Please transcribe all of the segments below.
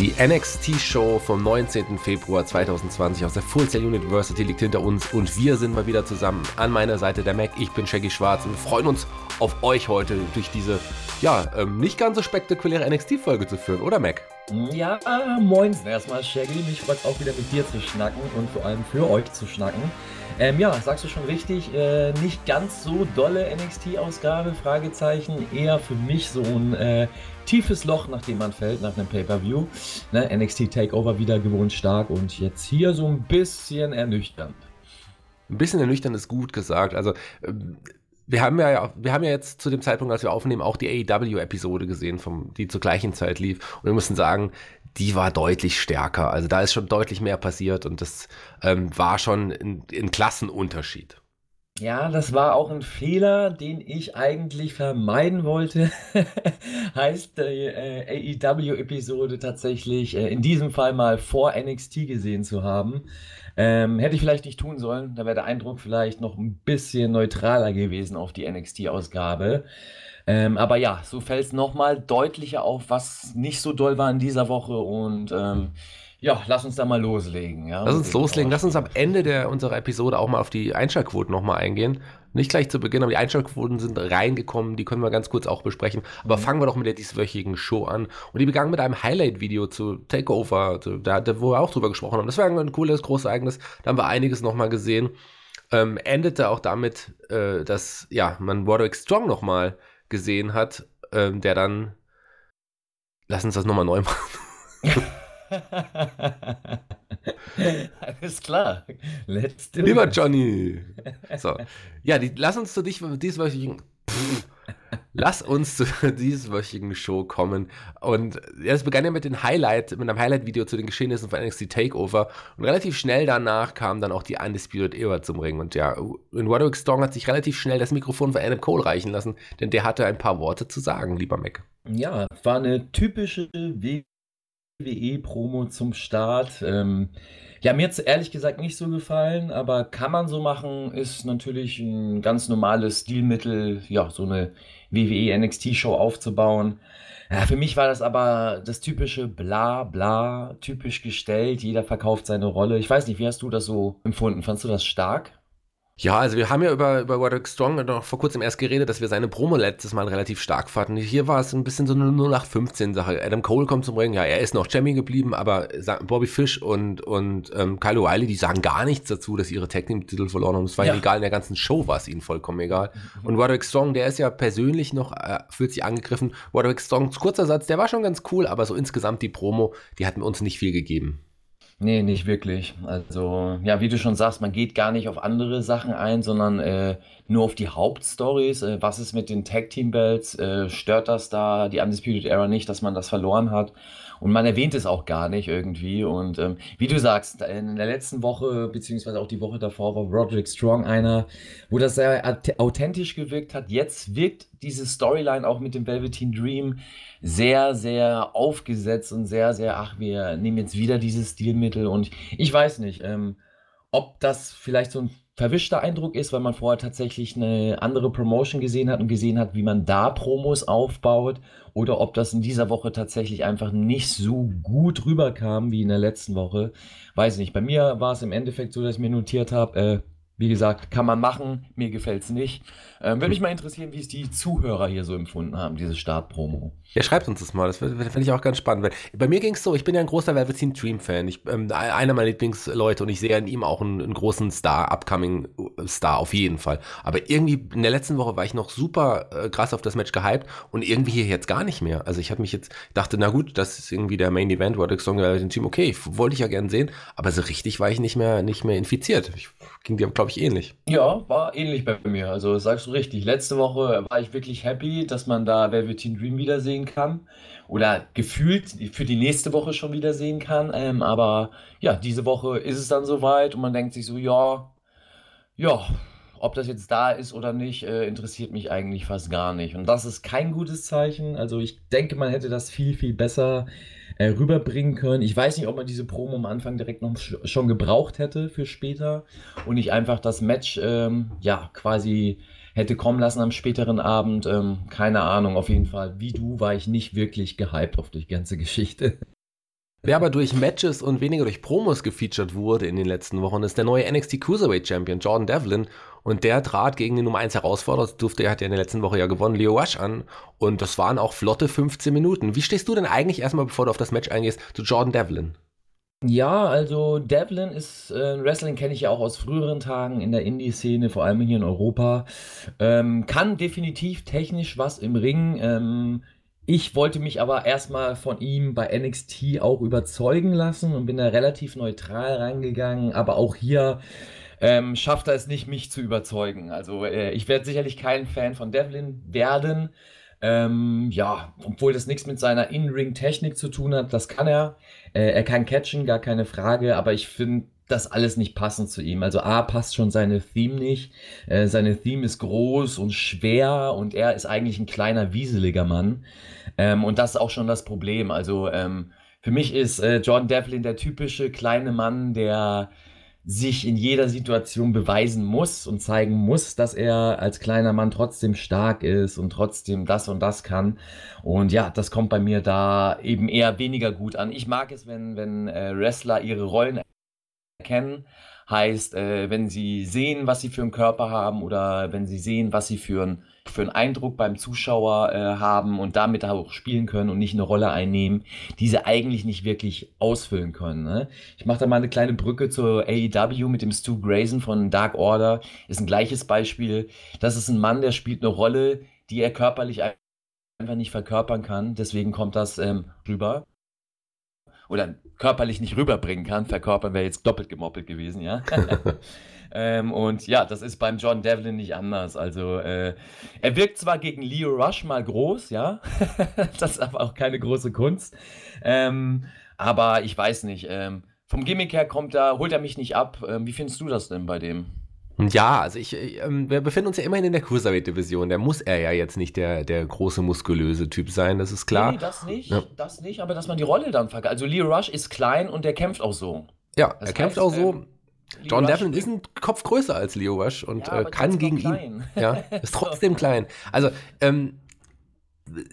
Die NXT-Show vom 19. Februar 2020 aus der Full Sail University liegt hinter uns und wir sind mal wieder zusammen. An meiner Seite der Mac, ich bin Shaggy Schwarz und wir freuen uns auf euch heute durch diese, ja, ähm, nicht ganz so spektakuläre NXT-Folge zu führen, oder Mac? Ja, moin erstmal Shaggy. Mich freut auch wieder mit dir zu schnacken und vor allem für euch zu schnacken. Ähm, ja, sagst du schon richtig, äh, nicht ganz so dolle NXT-Ausgabe, Fragezeichen, eher für mich so ein äh, tiefes Loch, nachdem man fällt, nach einem Pay-Per-View. Ne, NXT Takeover wieder gewohnt stark und jetzt hier so ein bisschen ernüchternd. Ein bisschen ernüchternd ist gut gesagt. Also, ähm, wir haben ja, wir haben ja jetzt zu dem Zeitpunkt, als wir aufnehmen, auch die AEW-Episode gesehen, vom, die zur gleichen Zeit lief. Und wir müssen sagen, die war deutlich stärker. Also da ist schon deutlich mehr passiert und das ähm, war schon ein, Klassenunterschied. Ja, das war auch ein Fehler, den ich eigentlich vermeiden wollte. heißt, die äh, AEW-Episode tatsächlich äh, in diesem Fall mal vor NXT gesehen zu haben. Ähm, hätte ich vielleicht nicht tun sollen. Da wäre der Eindruck vielleicht noch ein bisschen neutraler gewesen auf die NXT-Ausgabe. Ähm, aber ja, so fällt es nochmal deutlicher auf, was nicht so doll war in dieser Woche und ähm, ja, lass uns da mal loslegen. Ja? Lass uns loslegen. Lass uns am Ende der, unserer Episode auch mal auf die Einschaltquoten nochmal eingehen. Nicht gleich zu Beginn, aber die Einschaltquoten sind reingekommen. Die können wir ganz kurz auch besprechen. Aber mhm. fangen wir doch mit der dieswöchigen Show an. Und die begann mit einem Highlight-Video zu Takeover, zu, da, wo wir auch drüber gesprochen haben. Das war ein cooles, großes Ereignis. Da haben wir einiges nochmal gesehen. Ähm, endete auch damit, äh, dass ja, man Roderick Strong nochmal gesehen hat, ähm, der dann. Lass uns das nochmal neu machen. Alles klar. Let's do Lieber it. Johnny. So. Ja, die, lass uns zu dich dieswöchigen. Lass uns zu dieswöchigen Show kommen. Und es begann ja mit dem Highlight, mit einem Highlight-Video zu den Geschehnissen von NXT Takeover. Und relativ schnell danach kam dann auch die Undisputed Era zum Ring. Und ja, in Roderick Strong hat sich relativ schnell das Mikrofon für Adam Cole reichen lassen, denn der hatte ein paar Worte zu sagen, lieber Mac. Ja, war eine typische WWE-Promo zum Start. Ähm, ja, mir es ehrlich gesagt nicht so gefallen, aber kann man so machen, ist natürlich ein ganz normales Stilmittel, ja, so eine WWE NXT-Show aufzubauen. Ja, für mich war das aber das typische Bla bla, typisch gestellt, jeder verkauft seine Rolle. Ich weiß nicht, wie hast du das so empfunden? Fandst du das stark? Ja, also wir haben ja über, über Roderick Strong noch vor kurzem erst geredet, dass wir seine Promo letztes Mal relativ stark fanden. Hier war es ein bisschen so eine 0815-Sache. Adam Cole kommt zum Ring, ja, er ist noch Champion geblieben, aber Bobby Fish und, und ähm, Kyle O'Reilly, die sagen gar nichts dazu, dass ihre Tag-Team-Titel verloren haben. Es war ja. egal, in der ganzen Show war es ihnen vollkommen egal. Mhm. Und Roderick Strong, der ist ja persönlich noch, äh, fühlt sich angegriffen. Roderick Strong, kurzer Satz, der war schon ganz cool, aber so insgesamt die Promo, die hat uns nicht viel gegeben. Nee, nicht wirklich. Also, ja, wie du schon sagst, man geht gar nicht auf andere Sachen ein, sondern äh, nur auf die Hauptstories. Äh, was ist mit den Tag Team Belts? Äh, stört das da die Undisputed Era nicht, dass man das verloren hat? Und man erwähnt es auch gar nicht irgendwie. Und ähm, wie du sagst, in der letzten Woche, beziehungsweise auch die Woche davor, war Roderick Strong einer, wo das sehr authentisch gewirkt hat. Jetzt wirkt diese Storyline auch mit dem Velveteen Dream sehr, sehr aufgesetzt und sehr, sehr, ach, wir nehmen jetzt wieder dieses Stilmittel. Und ich weiß nicht, ähm, ob das vielleicht so ein verwischter Eindruck ist, weil man vorher tatsächlich eine andere Promotion gesehen hat und gesehen hat, wie man da Promos aufbaut oder ob das in dieser Woche tatsächlich einfach nicht so gut rüberkam wie in der letzten Woche. Weiß nicht. Bei mir war es im Endeffekt so, dass ich mir notiert habe, äh, wie gesagt, kann man machen, mir gefällt es nicht. Ähm, Würde mich mal interessieren, wie es die Zuhörer hier so empfunden haben, diese Startpromo. Ja, schreibt uns das mal, das finde ich auch ganz spannend. Bei mir ging es so, ich bin ja ein großer Velveteen Dream-Fan. Ähm, einer meiner Lieblingsleute und ich sehe in ihm auch einen, einen, großen Star, upcoming Star auf jeden Fall. Aber irgendwie in der letzten Woche war ich noch super äh, krass auf das Match gehypt und irgendwie hier jetzt gar nicht mehr. Also ich habe mich jetzt, dachte, na gut, das ist irgendwie der Main Event, Roderick Strong, Velveteen Team, okay, wollte ich ja gern sehen, aber so richtig war ich nicht mehr, nicht mehr infiziert. Ich, ging dir, glaube ich, ähnlich. Ja, war ähnlich bei mir. Also sagst du richtig. Letzte Woche war ich wirklich happy, dass man da Velveteen Dream wiedersehen kann. Oder gefühlt für die nächste Woche schon wiedersehen kann. Ähm, aber ja, diese Woche ist es dann soweit und man denkt sich so, ja, ja, ob das jetzt da ist oder nicht, äh, interessiert mich eigentlich fast gar nicht. Und das ist kein gutes Zeichen. Also ich denke, man hätte das viel, viel besser äh, rüberbringen können. Ich weiß nicht, ob man diese Promo am Anfang direkt noch schon gebraucht hätte für später und nicht einfach das Match, ähm, ja, quasi hätte kommen lassen am späteren Abend. Ähm, keine Ahnung, auf jeden Fall. Wie du war ich nicht wirklich gehypt auf die ganze Geschichte. Wer aber durch Matches und weniger durch Promos gefeatured wurde in den letzten Wochen, ist der neue NXT Cruiserweight Champion Jordan Devlin. Und der trat gegen den Nummer 1 Herausforderer, das durfte er, hat ja in der letzten Woche ja gewonnen, Leo Rush an. Und das waren auch flotte 15 Minuten. Wie stehst du denn eigentlich erstmal, bevor du auf das Match eingehst, zu Jordan Devlin? Ja, also Devlin ist äh, Wrestling kenne ich ja auch aus früheren Tagen in der Indie-Szene, vor allem hier in Europa. Ähm, kann definitiv technisch was im Ring. Ähm, ich wollte mich aber erstmal von ihm bei NXT auch überzeugen lassen und bin da relativ neutral reingegangen. Aber auch hier ähm, schafft er es nicht, mich zu überzeugen. Also äh, ich werde sicherlich kein Fan von Devlin werden. Ähm, ja, obwohl das nichts mit seiner In-Ring-Technik zu tun hat, das kann er. Äh, er kann catchen, gar keine Frage, aber ich finde das alles nicht passend zu ihm. Also A passt schon seine Theme nicht. Äh, seine Theme ist groß und schwer und er ist eigentlich ein kleiner, wieseliger Mann. Ähm, und das ist auch schon das Problem. Also ähm, für mich ist äh, John Devlin der typische kleine Mann, der sich in jeder Situation beweisen muss und zeigen muss, dass er als kleiner Mann trotzdem stark ist und trotzdem das und das kann. Und ja, das kommt bei mir da eben eher weniger gut an. Ich mag es, wenn, wenn äh, Wrestler ihre Rollen erkennen. Heißt, äh, wenn sie sehen, was sie für einen Körper haben oder wenn sie sehen, was sie für, ein, für einen Eindruck beim Zuschauer äh, haben und damit auch spielen können und nicht eine Rolle einnehmen, die sie eigentlich nicht wirklich ausfüllen können. Ne? Ich mache da mal eine kleine Brücke zur AEW mit dem Stu Grayson von Dark Order. Ist ein gleiches Beispiel. Das ist ein Mann, der spielt eine Rolle, die er körperlich einfach nicht verkörpern kann. Deswegen kommt das ähm, rüber oder körperlich nicht rüberbringen kann. Verkörpern wäre jetzt doppelt gemoppelt gewesen, ja. ähm, und ja, das ist beim John Devlin nicht anders. Also äh, er wirkt zwar gegen Leo Rush mal groß, ja. das ist aber auch keine große Kunst. Ähm, aber ich weiß nicht. Ähm, vom Gimmick her kommt er, holt er mich nicht ab. Ähm, wie findest du das denn bei dem? Ja, also ich, ähm, wir befinden uns ja immerhin in der Cruiserweight-Division. Der muss er ja jetzt nicht der, der große, muskulöse Typ sein, das ist klar. Nee, das nicht, ja. das nicht, aber dass man die Rolle dann verkauft. Also Leo Rush ist klein und der kämpft auch so. Ja, das er kämpft auch so. Ähm, John Devlin ist ein Kopf größer als Leo Rush und ja, äh, kann gegen ihn. Ja, ist trotzdem klein. Also, ähm,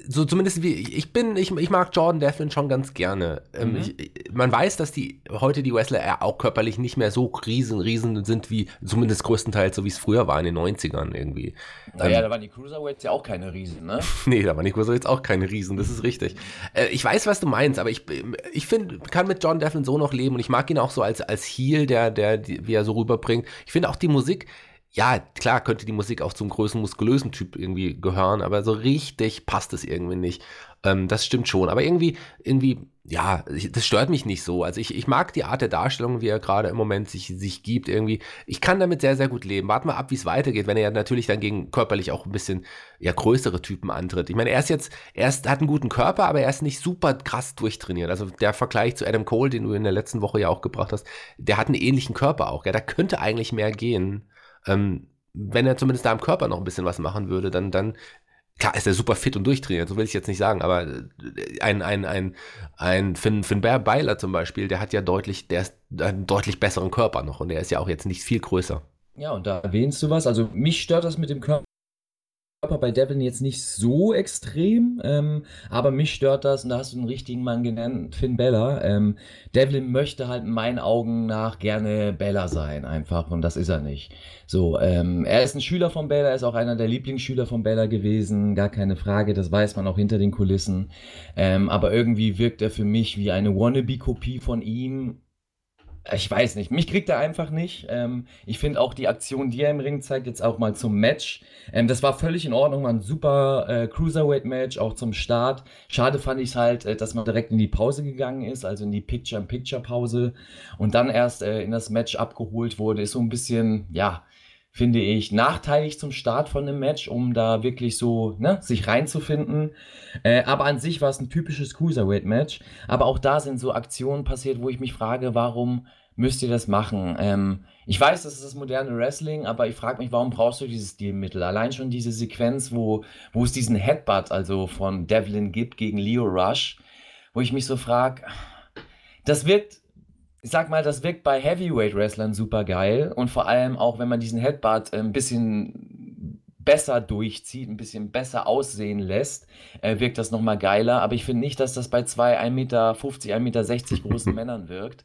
so zumindest wie ich bin, ich, ich mag Jordan Devlin schon ganz gerne. Ähm, mhm. ich, man weiß, dass die heute die Wrestler auch körperlich nicht mehr so riesen, riesen sind wie zumindest größtenteils so wie es früher war in den 90ern irgendwie. Naja, ähm, da waren die Cruiserweights ja auch keine Riesen, ne? nee, da waren die Cruiserweights auch keine Riesen, das ist richtig. Äh, ich weiß, was du meinst, aber ich, ich finde, kann mit Jordan Devlin so noch leben und ich mag ihn auch so als, als Heel, der, der, die, wie er so rüberbringt. Ich finde auch die Musik, ja, klar könnte die Musik auch zum größten muskulösen Typ irgendwie gehören, aber so richtig passt es irgendwie nicht. Ähm, das stimmt schon. Aber irgendwie, irgendwie, ja, das stört mich nicht so. Also ich, ich mag die Art der Darstellung, wie er gerade im Moment sich, sich gibt. Irgendwie, ich kann damit sehr, sehr gut leben. Warten wir ab, wie es weitergeht, wenn er ja natürlich dann gegen körperlich auch ein bisschen ja, größere Typen antritt. Ich meine, er ist jetzt, er ist, hat einen guten Körper, aber er ist nicht super krass durchtrainiert. Also der Vergleich zu Adam Cole, den du in der letzten Woche ja auch gebracht hast, der hat einen ähnlichen Körper auch. Ja, da könnte eigentlich mehr gehen. Ähm, wenn er zumindest da im Körper noch ein bisschen was machen würde, dann, dann klar ist er super fit und durchtrainiert, so will ich jetzt nicht sagen, aber äh, ein, ein, ein, ein Finn, Finn Beiler zum Beispiel, der hat ja deutlich, der ist einen deutlich besseren Körper noch und der ist ja auch jetzt nicht viel größer. Ja, und da erwähnst du was, also mich stört das mit dem Körper bei Devlin jetzt nicht so extrem, ähm, aber mich stört das, und da hast du einen richtigen Mann genannt, Finn Bella. Ähm, Devlin möchte halt in meinen Augen nach gerne Bella sein, einfach, und das ist er nicht. So, ähm, er ist ein Schüler von Bella, er ist auch einer der Lieblingsschüler von Bella gewesen, gar keine Frage, das weiß man auch hinter den Kulissen. Ähm, aber irgendwie wirkt er für mich wie eine Wannabe-Kopie von ihm ich weiß nicht, mich kriegt er einfach nicht. Ähm, ich finde auch die Aktion, die er im Ring zeigt, jetzt auch mal zum Match. Ähm, das war völlig in Ordnung, war ein super äh, Cruiserweight-Match, auch zum Start. Schade fand ich halt, äh, dass man direkt in die Pause gegangen ist, also in die Picture-in-Picture-Pause und dann erst äh, in das Match abgeholt wurde. Ist so ein bisschen, ja, finde ich, nachteilig zum Start von einem Match, um da wirklich so ne, sich reinzufinden. Äh, aber an sich war es ein typisches Cruiserweight-Match. Aber auch da sind so Aktionen passiert, wo ich mich frage, warum müsst ihr das machen. Ähm, ich weiß, das ist das moderne Wrestling, aber ich frage mich, warum brauchst du dieses Stilmittel? Allein schon diese Sequenz, wo, wo es diesen Headbutt, also von Devlin gibt gegen Leo Rush, wo ich mich so frage, das wirkt, ich sag mal, das wirkt bei Heavyweight-Wrestlern super geil und vor allem auch, wenn man diesen Headbutt ein bisschen besser durchzieht, ein bisschen besser aussehen lässt, äh, wirkt das nochmal geiler. Aber ich finde nicht, dass das bei zwei 1,50 Meter, 1,60 Meter großen Männern wirkt.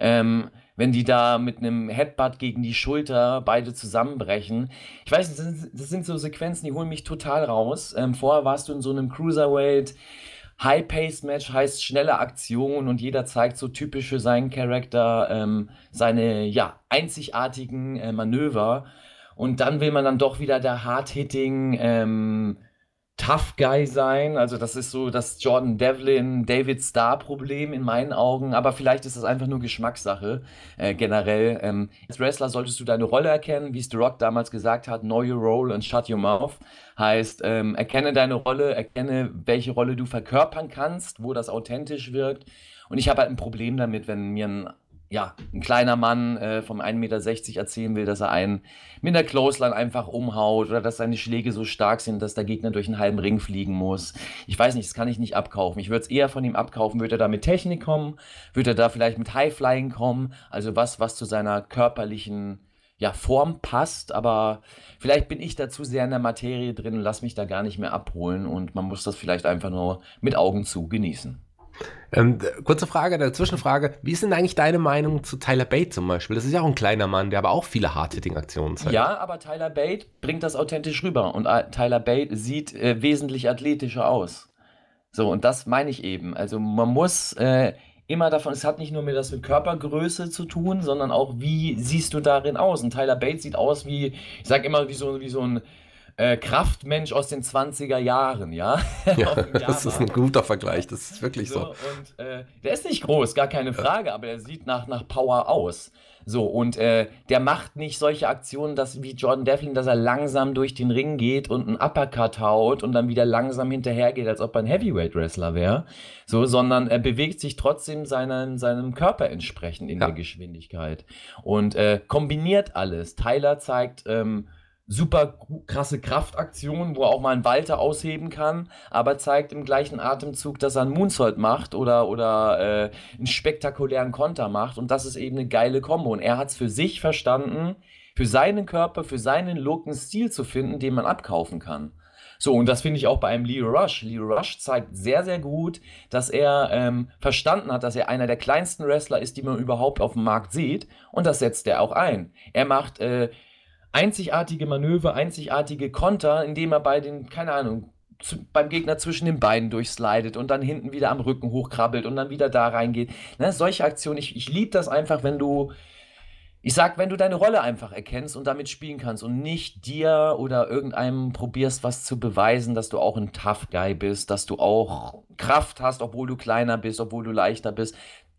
Ähm, wenn die da mit einem Headbutt gegen die Schulter beide zusammenbrechen. Ich weiß, das sind, das sind so Sequenzen, die holen mich total raus. Ähm, vorher warst du in so einem Cruiserweight. High-Paced-Match heißt schnelle Aktion und jeder zeigt so typisch für seinen Charakter ähm, seine ja, einzigartigen äh, Manöver. Und dann will man dann doch wieder der Hard-Hitting, ähm, Tough Guy sein. Also das ist so das Jordan Devlin, David Starr Problem in meinen Augen. Aber vielleicht ist das einfach nur Geschmackssache äh, generell. Ähm, als Wrestler solltest du deine Rolle erkennen, wie es The Rock damals gesagt hat, know your role and shut your mouth. Heißt, ähm, erkenne deine Rolle, erkenne, welche Rolle du verkörpern kannst, wo das authentisch wirkt. Und ich habe halt ein Problem damit, wenn mir ein ja, ein kleiner Mann äh, vom 1,60 Meter erzählen will, dass er einen mit einer Clothesline einfach umhaut oder dass seine Schläge so stark sind, dass der Gegner durch einen halben Ring fliegen muss. Ich weiß nicht, das kann ich nicht abkaufen. Ich würde es eher von ihm abkaufen. Würde er da mit Technik kommen? Würde er da vielleicht mit Highflying kommen? Also was, was zu seiner körperlichen ja, Form passt, aber vielleicht bin ich da zu sehr in der Materie drin und lass mich da gar nicht mehr abholen und man muss das vielleicht einfach nur mit Augen zu genießen. Ähm, kurze Frage, eine Zwischenfrage. Wie ist denn eigentlich deine Meinung zu Tyler Bate zum Beispiel? Das ist ja auch ein kleiner Mann, der aber auch viele Hard-Hitting-Aktionen zeigt. Ja, aber Tyler Bate bringt das authentisch rüber und äh, Tyler Bate sieht äh, wesentlich athletischer aus. So, und das meine ich eben. Also man muss äh, immer davon, es hat nicht nur mit das mit Körpergröße zu tun, sondern auch, wie siehst du darin aus? Und Tyler Bate sieht aus wie, ich sag immer, wie so, wie so ein äh, Kraftmensch aus den 20er Jahren, ja? ja das ist ein guter Vergleich, das ist wirklich so. so. Und äh, der ist nicht groß, gar keine Frage, aber er sieht nach, nach Power aus. So, und äh, der macht nicht solche Aktionen, dass, wie Jordan Devlin, dass er langsam durch den Ring geht und einen Uppercut haut und dann wieder langsam hinterhergeht, als ob er ein Heavyweight-Wrestler wäre. So, sondern er bewegt sich trotzdem seinen, seinem Körper entsprechend in ja. der Geschwindigkeit. Und äh, kombiniert alles. Tyler zeigt ähm, super krasse Kraftaktion, wo er auch mal einen Walter ausheben kann, aber zeigt im gleichen Atemzug, dass er einen Moonsault macht oder, oder äh, einen spektakulären Konter macht und das ist eben eine geile Kombo und er hat es für sich verstanden, für seinen Körper, für seinen Look einen Stil zu finden, den man abkaufen kann. So, und das finde ich auch bei einem Leo Rush. Leo Rush zeigt sehr, sehr gut, dass er ähm, verstanden hat, dass er einer der kleinsten Wrestler ist, die man überhaupt auf dem Markt sieht. Und das setzt er auch ein. Er macht äh, einzigartige Manöver, einzigartige Konter, indem er bei den, keine Ahnung, zu, beim Gegner zwischen den Beinen durchslidet und dann hinten wieder am Rücken hochkrabbelt und dann wieder da reingeht. Ne, solche Aktionen, ich, ich liebe das einfach, wenn du, ich sag, wenn du deine Rolle einfach erkennst und damit spielen kannst und nicht dir oder irgendeinem probierst, was zu beweisen, dass du auch ein Tough Guy bist, dass du auch Kraft hast, obwohl du kleiner bist, obwohl du leichter bist.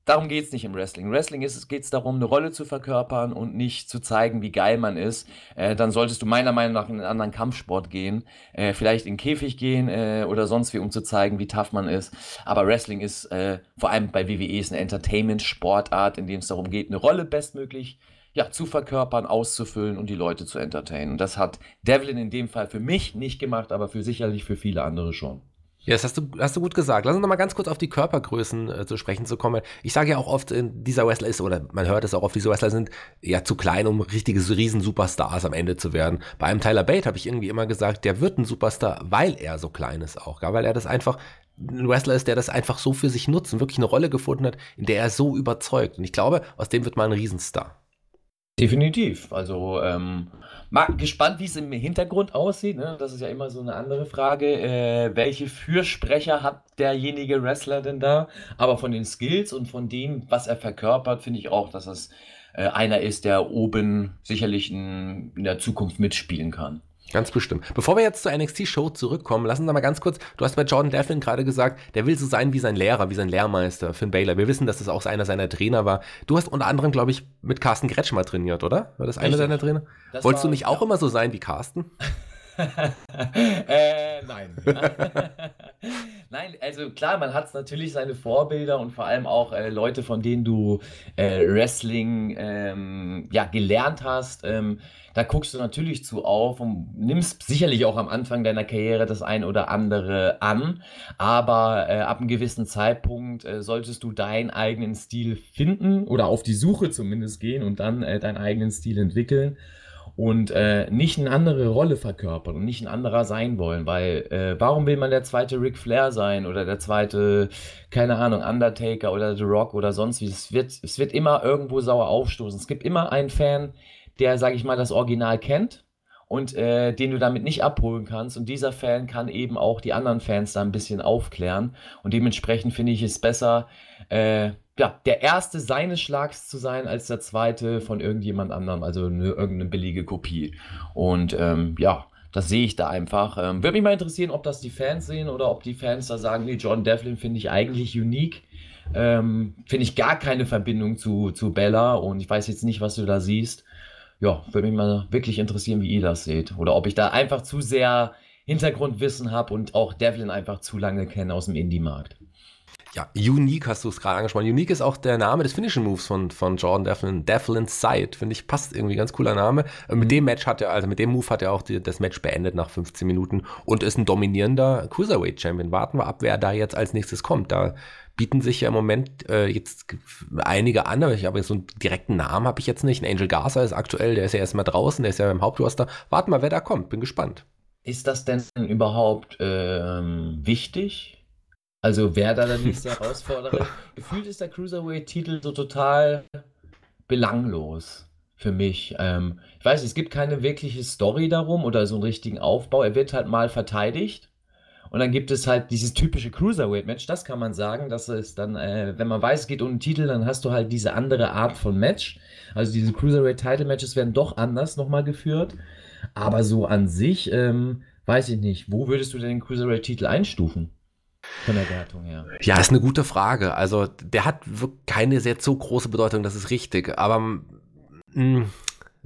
Darum geht es nicht im Wrestling. Wrestling geht es darum, eine Rolle zu verkörpern und nicht zu zeigen, wie geil man ist. Äh, dann solltest du meiner Meinung nach in einen anderen Kampfsport gehen, äh, vielleicht in den Käfig gehen äh, oder sonst wie, um zu zeigen, wie tough man ist. Aber Wrestling ist äh, vor allem bei WWE ist eine Entertainment-Sportart, in dem es darum geht, eine Rolle bestmöglich ja, zu verkörpern, auszufüllen und die Leute zu entertainen. Und das hat Devlin in dem Fall für mich nicht gemacht, aber für sicherlich für viele andere schon. Ja, das hast du, hast du gut gesagt. Lass uns noch mal ganz kurz auf die Körpergrößen äh, zu sprechen zu kommen. Ich sage ja auch oft, äh, dieser Wrestler ist, oder man hört es auch oft, diese Wrestler sind ja zu klein, um richtige Riesen-Superstars am Ende zu werden. Bei einem Tyler Bate habe ich irgendwie immer gesagt, der wird ein Superstar, weil er so klein ist auch, weil er das einfach ein Wrestler ist, der das einfach so für sich nutzt und wirklich eine Rolle gefunden hat, in der er so überzeugt. Und ich glaube, aus dem wird mal ein Riesenstar. Definitiv. Also ähm, mal gespannt, wie es im Hintergrund aussieht. Ne? Das ist ja immer so eine andere Frage. Äh, welche Fürsprecher hat derjenige Wrestler denn da? Aber von den Skills und von dem, was er verkörpert, finde ich auch, dass es äh, einer ist, der oben sicherlich in, in der Zukunft mitspielen kann. Ganz bestimmt. Bevor wir jetzt zur NXT-Show zurückkommen, lassen Sie mal ganz kurz, du hast bei Jordan Devlin gerade gesagt, der will so sein wie sein Lehrer, wie sein Lehrmeister, Finn Baylor. Wir wissen, dass das auch einer seiner Trainer war. Du hast unter anderem, glaube ich, mit Carsten Kretschmer trainiert, oder? War das einer deiner Trainer? Das Wolltest war, du nicht auch ja. immer so sein wie Carsten? äh, nein. nein, also klar, man hat natürlich seine Vorbilder und vor allem auch äh, Leute, von denen du äh, Wrestling ähm, ja, gelernt hast. Ähm, da guckst du natürlich zu auf und nimmst sicherlich auch am Anfang deiner Karriere das ein oder andere an. Aber äh, ab einem gewissen Zeitpunkt äh, solltest du deinen eigenen Stil finden oder auf die Suche zumindest gehen und dann äh, deinen eigenen Stil entwickeln und äh, nicht eine andere Rolle verkörpern und nicht ein anderer sein wollen, weil äh, warum will man der zweite Ric Flair sein oder der zweite, keine Ahnung, Undertaker oder The Rock oder sonst wie? Es wird, es wird immer irgendwo sauer aufstoßen. Es gibt immer einen Fan, der, sage ich mal, das Original kennt und äh, den du damit nicht abholen kannst. Und dieser Fan kann eben auch die anderen Fans da ein bisschen aufklären. Und dementsprechend finde ich es besser, äh, ja, der erste seines Schlags zu sein, als der zweite von irgendjemand anderem, also eine, irgendeine billige Kopie. Und ähm, ja, das sehe ich da einfach. Ähm, Würde mich mal interessieren, ob das die Fans sehen oder ob die Fans da sagen, nee, John Devlin finde ich eigentlich unique. Ähm, finde ich gar keine Verbindung zu, zu Bella und ich weiß jetzt nicht, was du da siehst. Ja, würde mich mal wirklich interessieren, wie ihr das seht. Oder ob ich da einfach zu sehr Hintergrundwissen habe und auch Devlin einfach zu lange kenne aus dem Indie-Markt. Ja, Unique hast du es gerade angesprochen. Unique ist auch der Name des Finishing Moves von, von Jordan Devlin. Devlin's Side, finde ich, passt irgendwie ganz cooler Name. Mhm. Mit dem Match hat er, also mit dem Move hat er auch die, das Match beendet nach 15 Minuten und ist ein dominierender Cruiserweight Champion. Warten wir ab, wer da jetzt als nächstes kommt. Da bieten sich ja im Moment äh, jetzt einige an, aber ich habe so einen direkten Namen habe ich jetzt nicht. Ein Angel Garza ist aktuell, der ist ja erstmal draußen, der ist ja im Hauptroster. Warten wir, wer da kommt. Bin gespannt. Ist das denn überhaupt ähm, wichtig? Also wer da der nächste Herausforderer? Gefühlt ist der Cruiserweight-Titel so total belanglos für mich. Ähm, ich weiß, es gibt keine wirkliche Story darum oder so einen richtigen Aufbau. Er wird halt mal verteidigt und dann gibt es halt dieses typische Cruiserweight-Match. Das kann man sagen. Das ist dann, äh, wenn man weiß, es geht um den Titel, dann hast du halt diese andere Art von Match. Also diese Cruiserweight-Title-Matches werden doch anders nochmal geführt. Aber so an sich, ähm, weiß ich nicht. Wo würdest du denn den Cruiserweight-Titel einstufen? Von der Wertung her. Ja, ist eine gute Frage. Also, der hat keine sehr so große Bedeutung, das ist richtig. Aber mh, mm,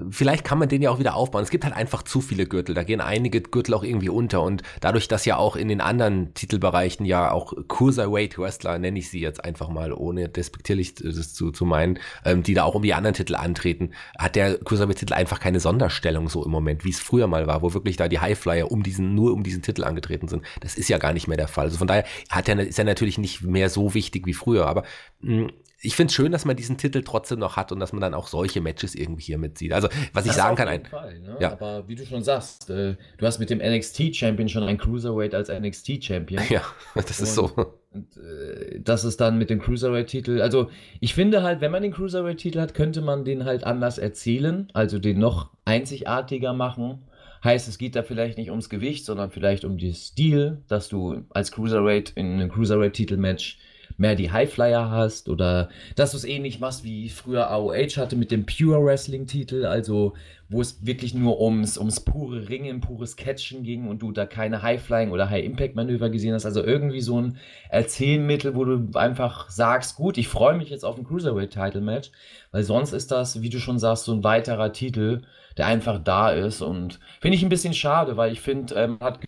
Vielleicht kann man den ja auch wieder aufbauen. Es gibt halt einfach zu viele Gürtel. Da gehen einige Gürtel auch irgendwie unter. Und dadurch, dass ja auch in den anderen Titelbereichen ja auch Cruiserweight Wrestler, nenne ich sie jetzt einfach mal, ohne despektierlich das zu, zu meinen, ähm, die da auch um die anderen Titel antreten, hat der Cruiserweight-Titel einfach keine Sonderstellung so im Moment, wie es früher mal war, wo wirklich da die Highflyer um diesen, nur um diesen Titel angetreten sind. Das ist ja gar nicht mehr der Fall. Also von daher hat er, ist er natürlich nicht mehr so wichtig wie früher. Aber mh, ich finde es schön, dass man diesen Titel trotzdem noch hat und dass man dann auch solche Matches irgendwie hier mitzieht. Also, was das ich sagen kann, ein. Fall, ne? ja. Aber wie du schon sagst, äh, du hast mit dem NXT-Champion schon einen Cruiserweight als NXT-Champion. Ja, das und, ist so. Und, äh, das ist dann mit dem Cruiserweight-Titel. Also, ich finde halt, wenn man den Cruiserweight-Titel hat, könnte man den halt anders erzählen, also den noch einzigartiger machen. Heißt, es geht da vielleicht nicht ums Gewicht, sondern vielleicht um den Stil, dass du als Cruiserweight in einem Cruiserweight-Titel-Match mehr die Highflyer hast oder dass du es ähnlich machst wie früher AOH hatte mit dem Pure Wrestling Titel, also wo es wirklich nur ums, ums pure Ringen, pures Catchen ging und du da keine Highflying oder High Impact Manöver gesehen hast, also irgendwie so ein Erzählmittel, wo du einfach sagst, gut, ich freue mich jetzt auf ein Cruiserweight Title Match, weil sonst ist das, wie du schon sagst, so ein weiterer Titel, der einfach da ist und finde ich ein bisschen schade, weil ich finde, ähm, hat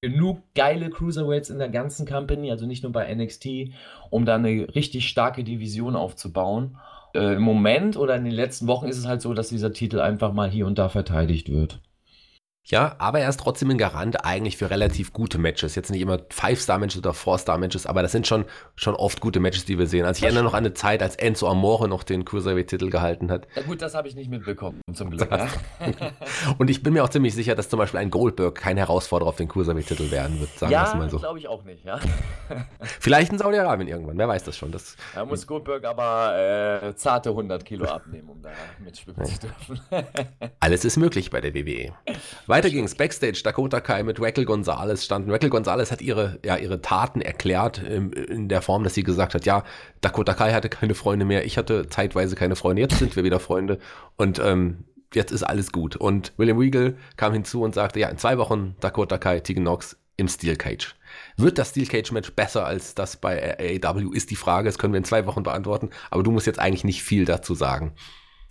genug geile Cruiserweights in der ganzen Company, also nicht nur bei NXT, um da eine richtig starke Division aufzubauen. Äh, Im Moment oder in den letzten Wochen ist es halt so, dass dieser Titel einfach mal hier und da verteidigt wird. Ja, aber er ist trotzdem ein Garant eigentlich für relativ gute Matches. Jetzt nicht immer Five-Star-Matches oder Four-Star-Matches, aber das sind schon, schon oft gute Matches, die wir sehen. Also ich erinnere noch an eine Zeit, als Enzo Amore noch den Cruiserweight-Titel gehalten hat. Ja gut, das habe ich nicht mitbekommen, zum Glück. Ja. Und ich bin mir auch ziemlich sicher, dass zum Beispiel ein Goldberg kein Herausforderer auf den Cruiserweight-Titel werden wird. Sagen ja, mal so. glaube ich auch nicht, ja. Vielleicht in Saudi-Arabien irgendwann, wer weiß das schon. Das da muss Goldberg aber äh, zarte 100 Kilo abnehmen, um da mitschwimmen zu dürfen. Alles ist möglich bei der WWE. Weiter ging's. Backstage, Dakota Kai mit Raquel Gonzalez standen. Raquel Gonzalez hat ihre, ja, ihre Taten erklärt in, in der Form, dass sie gesagt hat, ja, Dakota Kai hatte keine Freunde mehr, ich hatte zeitweise keine Freunde, jetzt sind wir wieder Freunde und ähm, jetzt ist alles gut. Und William Regal kam hinzu und sagte, ja, in zwei Wochen Dakota Kai, Tegan Knox im Steel Cage. Wird das Steel Cage Match besser als das bei AEW, ist die Frage, das können wir in zwei Wochen beantworten, aber du musst jetzt eigentlich nicht viel dazu sagen.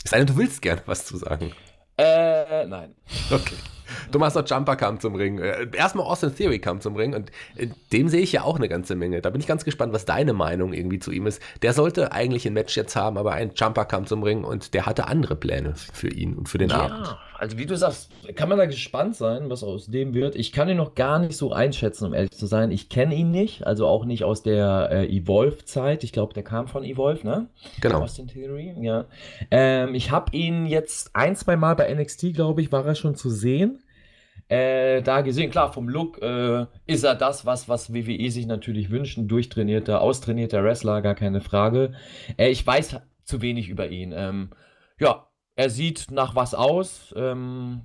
Es sei denn, du willst gerne was zu sagen. Äh, nein. Okay. Tommaso Ciampa kam zum Ring. Äh, erstmal Austin Theory kam zum Ring und äh, dem sehe ich ja auch eine ganze Menge. Da bin ich ganz gespannt, was deine Meinung irgendwie zu ihm ist. Der sollte eigentlich ein Match jetzt haben, aber ein Ciampa kam zum Ring und der hatte andere Pläne für ihn und für den ja, Abend. Also wie du sagst, kann man da gespannt sein, was aus dem wird. Ich kann ihn noch gar nicht so einschätzen, um ehrlich zu sein. Ich kenne ihn nicht, also auch nicht aus der äh, Evolve-Zeit. Ich glaube, der kam von Evolve, ne? Genau. Austin Theory, ja. Ähm, ich habe ihn jetzt ein, zwei Mal bei NXT, glaube ich, war er schon zu sehen. Äh, da gesehen, klar, vom Look äh, ist er das, was, was WWE sich natürlich wünscht. Ein durchtrainierter, austrainierter Wrestler, gar keine Frage. Äh, ich weiß zu wenig über ihn. Ähm, ja, er sieht nach was aus. Ähm,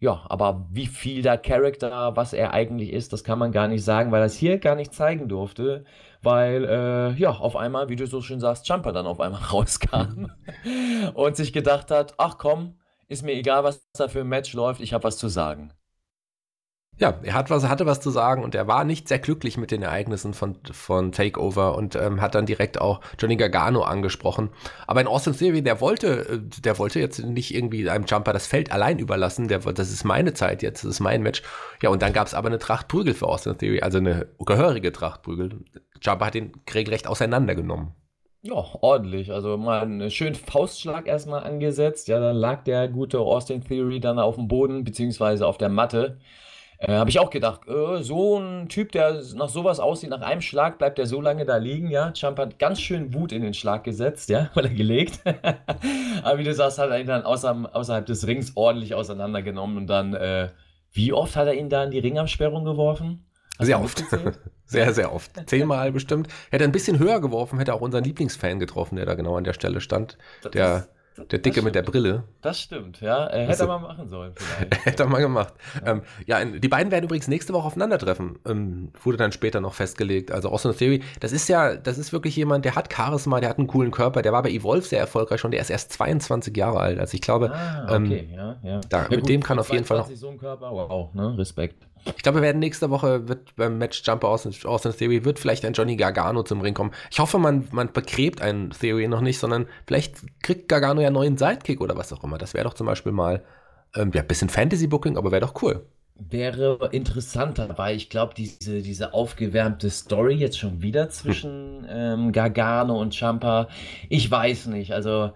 ja, aber wie viel der Charakter, was er eigentlich ist, das kann man gar nicht sagen, weil er es hier gar nicht zeigen durfte, weil, äh, ja, auf einmal, wie du so schön sagst, Jumper dann auf einmal rauskam und sich gedacht hat, ach komm, ist mir egal, was da für ein Match läuft, ich habe was zu sagen. Ja, er hat was, hatte was zu sagen und er war nicht sehr glücklich mit den Ereignissen von, von Takeover und ähm, hat dann direkt auch Johnny Gargano angesprochen. Aber in Austin Theory, der wollte, äh, der wollte jetzt nicht irgendwie einem Jumper das Feld allein überlassen. Der, das ist meine Zeit jetzt, das ist mein Match. Ja, und dann gab es aber eine Tracht Prügel für Austin Theory, also eine gehörige Tracht Prügel. Jumper hat ihn regelrecht auseinandergenommen. Ja, ordentlich. Also mal einen schönen Faustschlag erstmal angesetzt. Ja, dann lag der gute Austin Theory dann auf dem Boden, beziehungsweise auf der Matte. Äh, Habe ich auch gedacht, äh, so ein Typ, der nach sowas aussieht, nach einem Schlag bleibt er so lange da liegen, ja. Champ hat ganz schön Wut in den Schlag gesetzt, ja, weil er gelegt. Aber wie du sagst, hat er ihn dann außer, außerhalb des Rings ordentlich auseinandergenommen und dann, äh, wie oft hat er ihn da in die Ringabsperrung geworfen? Hast sehr oft. sehr, sehr oft. Zehnmal bestimmt. Hätte er ein bisschen höher geworfen, hätte er auch unseren Lieblingsfan getroffen, der da genau an der Stelle stand. Das der Dicke mit der Brille. Das stimmt, ja. Äh, hätte er mal machen sollen, vielleicht. hätte er mal gemacht. Ja. Ähm, ja, die beiden werden übrigens nächste Woche aufeinandertreffen. Ähm, wurde dann später noch festgelegt. Also Austin Theory, das ist ja, das ist wirklich jemand, der hat Charisma, der hat einen coolen Körper, der war bei Evolve sehr erfolgreich schon, der ist erst 22 Jahre alt. Also ich glaube, ah, okay. ähm, ja, ja. Da, mit gut, dem kann auf jeden Fall noch. So ein Körper, wow, ne? Respekt. Ich glaube, wir werden nächste Woche wird beim Match Jumper Austin, Austin Theory wird vielleicht ein Johnny Gargano zum Ring kommen. Ich hoffe, man, man begräbt einen Theory noch nicht, sondern vielleicht kriegt Gargano ja einen neuen Sidekick oder was auch immer. Das wäre doch zum Beispiel mal ähm, ja, ein bisschen Fantasy-Booking, aber wäre doch cool. Wäre interessanter, weil ich glaube, diese, diese aufgewärmte Story jetzt schon wieder zwischen hm. ähm, Gargano und Champa, ich weiß nicht. Also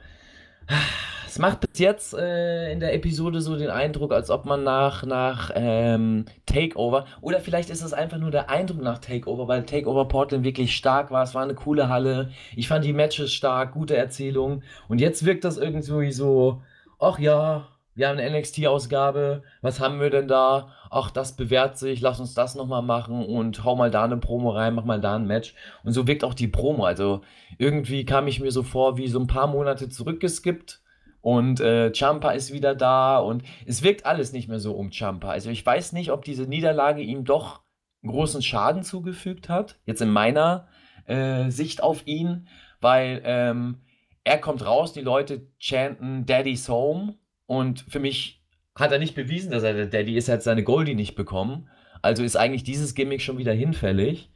es macht bis jetzt äh, in der Episode so den Eindruck, als ob man nach, nach ähm, Takeover, oder vielleicht ist es einfach nur der Eindruck nach Takeover, weil Takeover Portland wirklich stark war. Es war eine coole Halle. Ich fand die Matches stark, gute Erzählung. Und jetzt wirkt das irgendwie so, ach ja, wir haben eine NXT-Ausgabe, was haben wir denn da? Ach, das bewährt sich, lass uns das nochmal machen und hau mal da eine Promo rein, mach mal da ein Match. Und so wirkt auch die Promo. Also irgendwie kam ich mir so vor, wie so ein paar Monate zurückgeskippt. Und äh, Champa ist wieder da. Und es wirkt alles nicht mehr so um Champa. Also ich weiß nicht, ob diese Niederlage ihm doch großen Schaden zugefügt hat, jetzt in meiner äh, Sicht auf ihn, weil ähm, er kommt raus, die Leute chanten Daddy's Home und für mich hat er nicht bewiesen, dass er der Daddy ist, er hat seine Goldie nicht bekommen. Also ist eigentlich dieses Gimmick schon wieder hinfällig.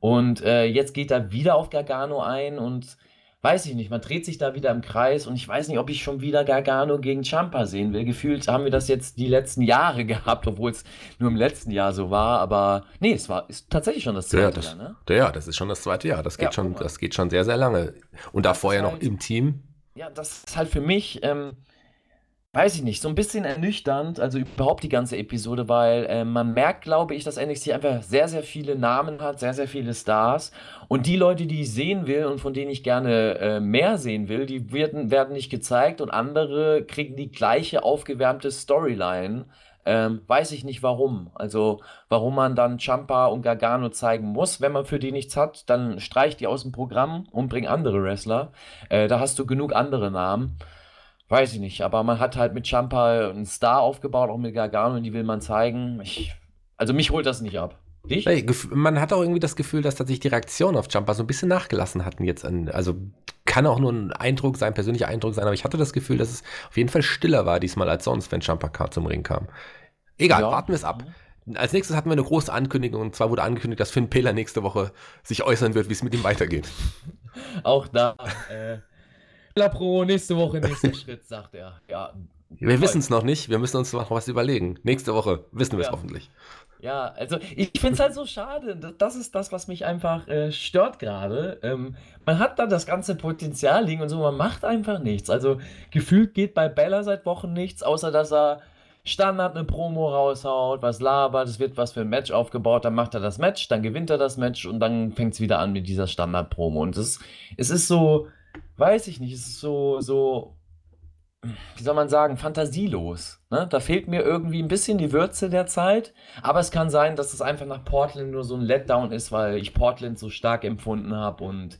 Und äh, jetzt geht er wieder auf Gargano ein und weiß ich nicht, man dreht sich da wieder im Kreis und ich weiß nicht, ob ich schon wieder Gargano gegen Champa sehen will. Gefühlt haben wir das jetzt die letzten Jahre gehabt, obwohl es nur im letzten Jahr so war, aber nee, es war ist tatsächlich schon das zweite ja, das, Jahr, ne? Ja, das ist schon das zweite Jahr. Das geht, ja, schon, das geht schon sehr, sehr lange. Und davor ja noch halt, im Team. Ja, das ist halt für mich, ähm, weiß ich nicht, so ein bisschen ernüchternd, also überhaupt die ganze Episode, weil äh, man merkt, glaube ich, dass NXT einfach sehr, sehr viele Namen hat, sehr, sehr viele Stars. Und die Leute, die ich sehen will und von denen ich gerne äh, mehr sehen will, die werden, werden nicht gezeigt und andere kriegen die gleiche aufgewärmte Storyline. Ähm, weiß ich nicht warum. Also, warum man dann Champa und Gargano zeigen muss. Wenn man für die nichts hat, dann streich die aus dem Programm und bring andere Wrestler. Äh, da hast du genug andere Namen. Weiß ich nicht, aber man hat halt mit Champa einen Star aufgebaut, auch mit Gargano, und die will man zeigen. Ich, also mich holt das nicht ab. Dich? Hey, man hat auch irgendwie das Gefühl, dass tatsächlich die Reaktion auf Champa so ein bisschen nachgelassen hatten jetzt. An, also kann auch nur ein Eindruck sein, persönlicher Eindruck sein, aber ich hatte das Gefühl, dass es auf jeden Fall stiller war diesmal als sonst, wenn Champa zum Ring kam. Egal, ja. warten wir es ab. Als nächstes hatten wir eine große Ankündigung und zwar wurde angekündigt, dass Finn Peler nächste Woche sich äußern wird, wie es mit ihm weitergeht. Auch da. Äh La Pro, nächste Woche, nächster Schritt, sagt er. Ja, Wir wissen es noch nicht. Wir müssen uns noch was überlegen. Nächste Woche wissen wir es Ja. hoffentlich. Ja, also ich finde es halt so schade. Das- Das ist das, was mich einfach äh, stört gerade. Ähm, man hat da das ganze Potenzial liegen und so, man macht einfach nichts. Also gefühlt geht bei Bella seit Wochen nichts, außer dass er Standard eine Promo raushaut, was labert, es wird was für ein Match aufgebaut, dann macht er das Match, dann gewinnt er das Match und dann fängt es wieder an mit dieser Standard-Promo. Und es, es ist so, weiß ich nicht, es ist so, so wie soll man sagen, fantasielos. Ne? Da fehlt mir irgendwie ein bisschen die Würze der Zeit. Aber es kann sein, dass es einfach nach Portland nur so ein Letdown ist, weil ich Portland so stark empfunden habe und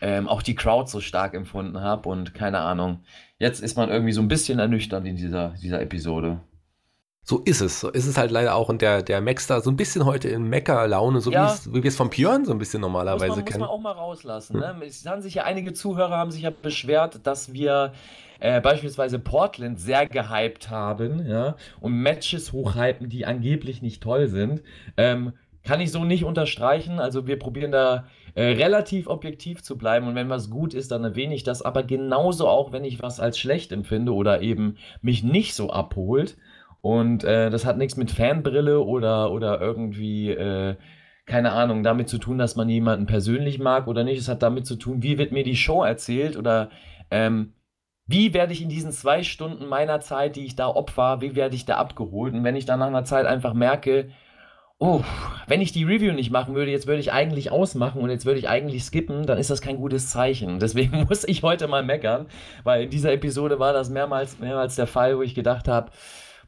ähm, auch die Crowd so stark empfunden habe. Und keine Ahnung. Jetzt ist man irgendwie so ein bisschen ernüchternd in dieser, dieser Episode. So ist es. So ist es halt leider auch. Und der, der Max da so ein bisschen heute in Mecker-Laune, so Ja. wie es- wie wir es von Björn so ein bisschen Muss normalerweise man, muss kennen. man auch mal rauslassen. Ne? Es haben sich ja einige Zuhörer haben sich ja beschwert, dass wir äh, beispielsweise Portland sehr gehypt haben, ja, und Matches hochhypen, die angeblich nicht toll sind. Ähm, kann ich so nicht unterstreichen. Also wir probieren da äh, relativ objektiv zu bleiben und wenn was gut ist, dann erwähne ich das. Aber genauso auch, wenn ich was als schlecht empfinde oder eben mich nicht so abholt. Und äh, das hat nichts mit Fanbrille oder, oder irgendwie äh, keine Ahnung, damit zu tun, dass man jemanden persönlich mag oder nicht. Es hat damit zu tun, wie wird mir die Show erzählt oder ähm, wie werde ich in diesen zwei Stunden meiner Zeit, die ich da opfer, wie werde ich da abgeholt? Und wenn ich dann nach einer Zeit einfach merke, oh, wenn ich die Review nicht machen würde, jetzt würde ich eigentlich ausmachen und jetzt würde ich eigentlich skippen, dann ist das kein gutes Zeichen. Deswegen muss ich heute mal meckern, weil in dieser Episode war das mehrmals, mehrmals der Fall, wo ich gedacht habe,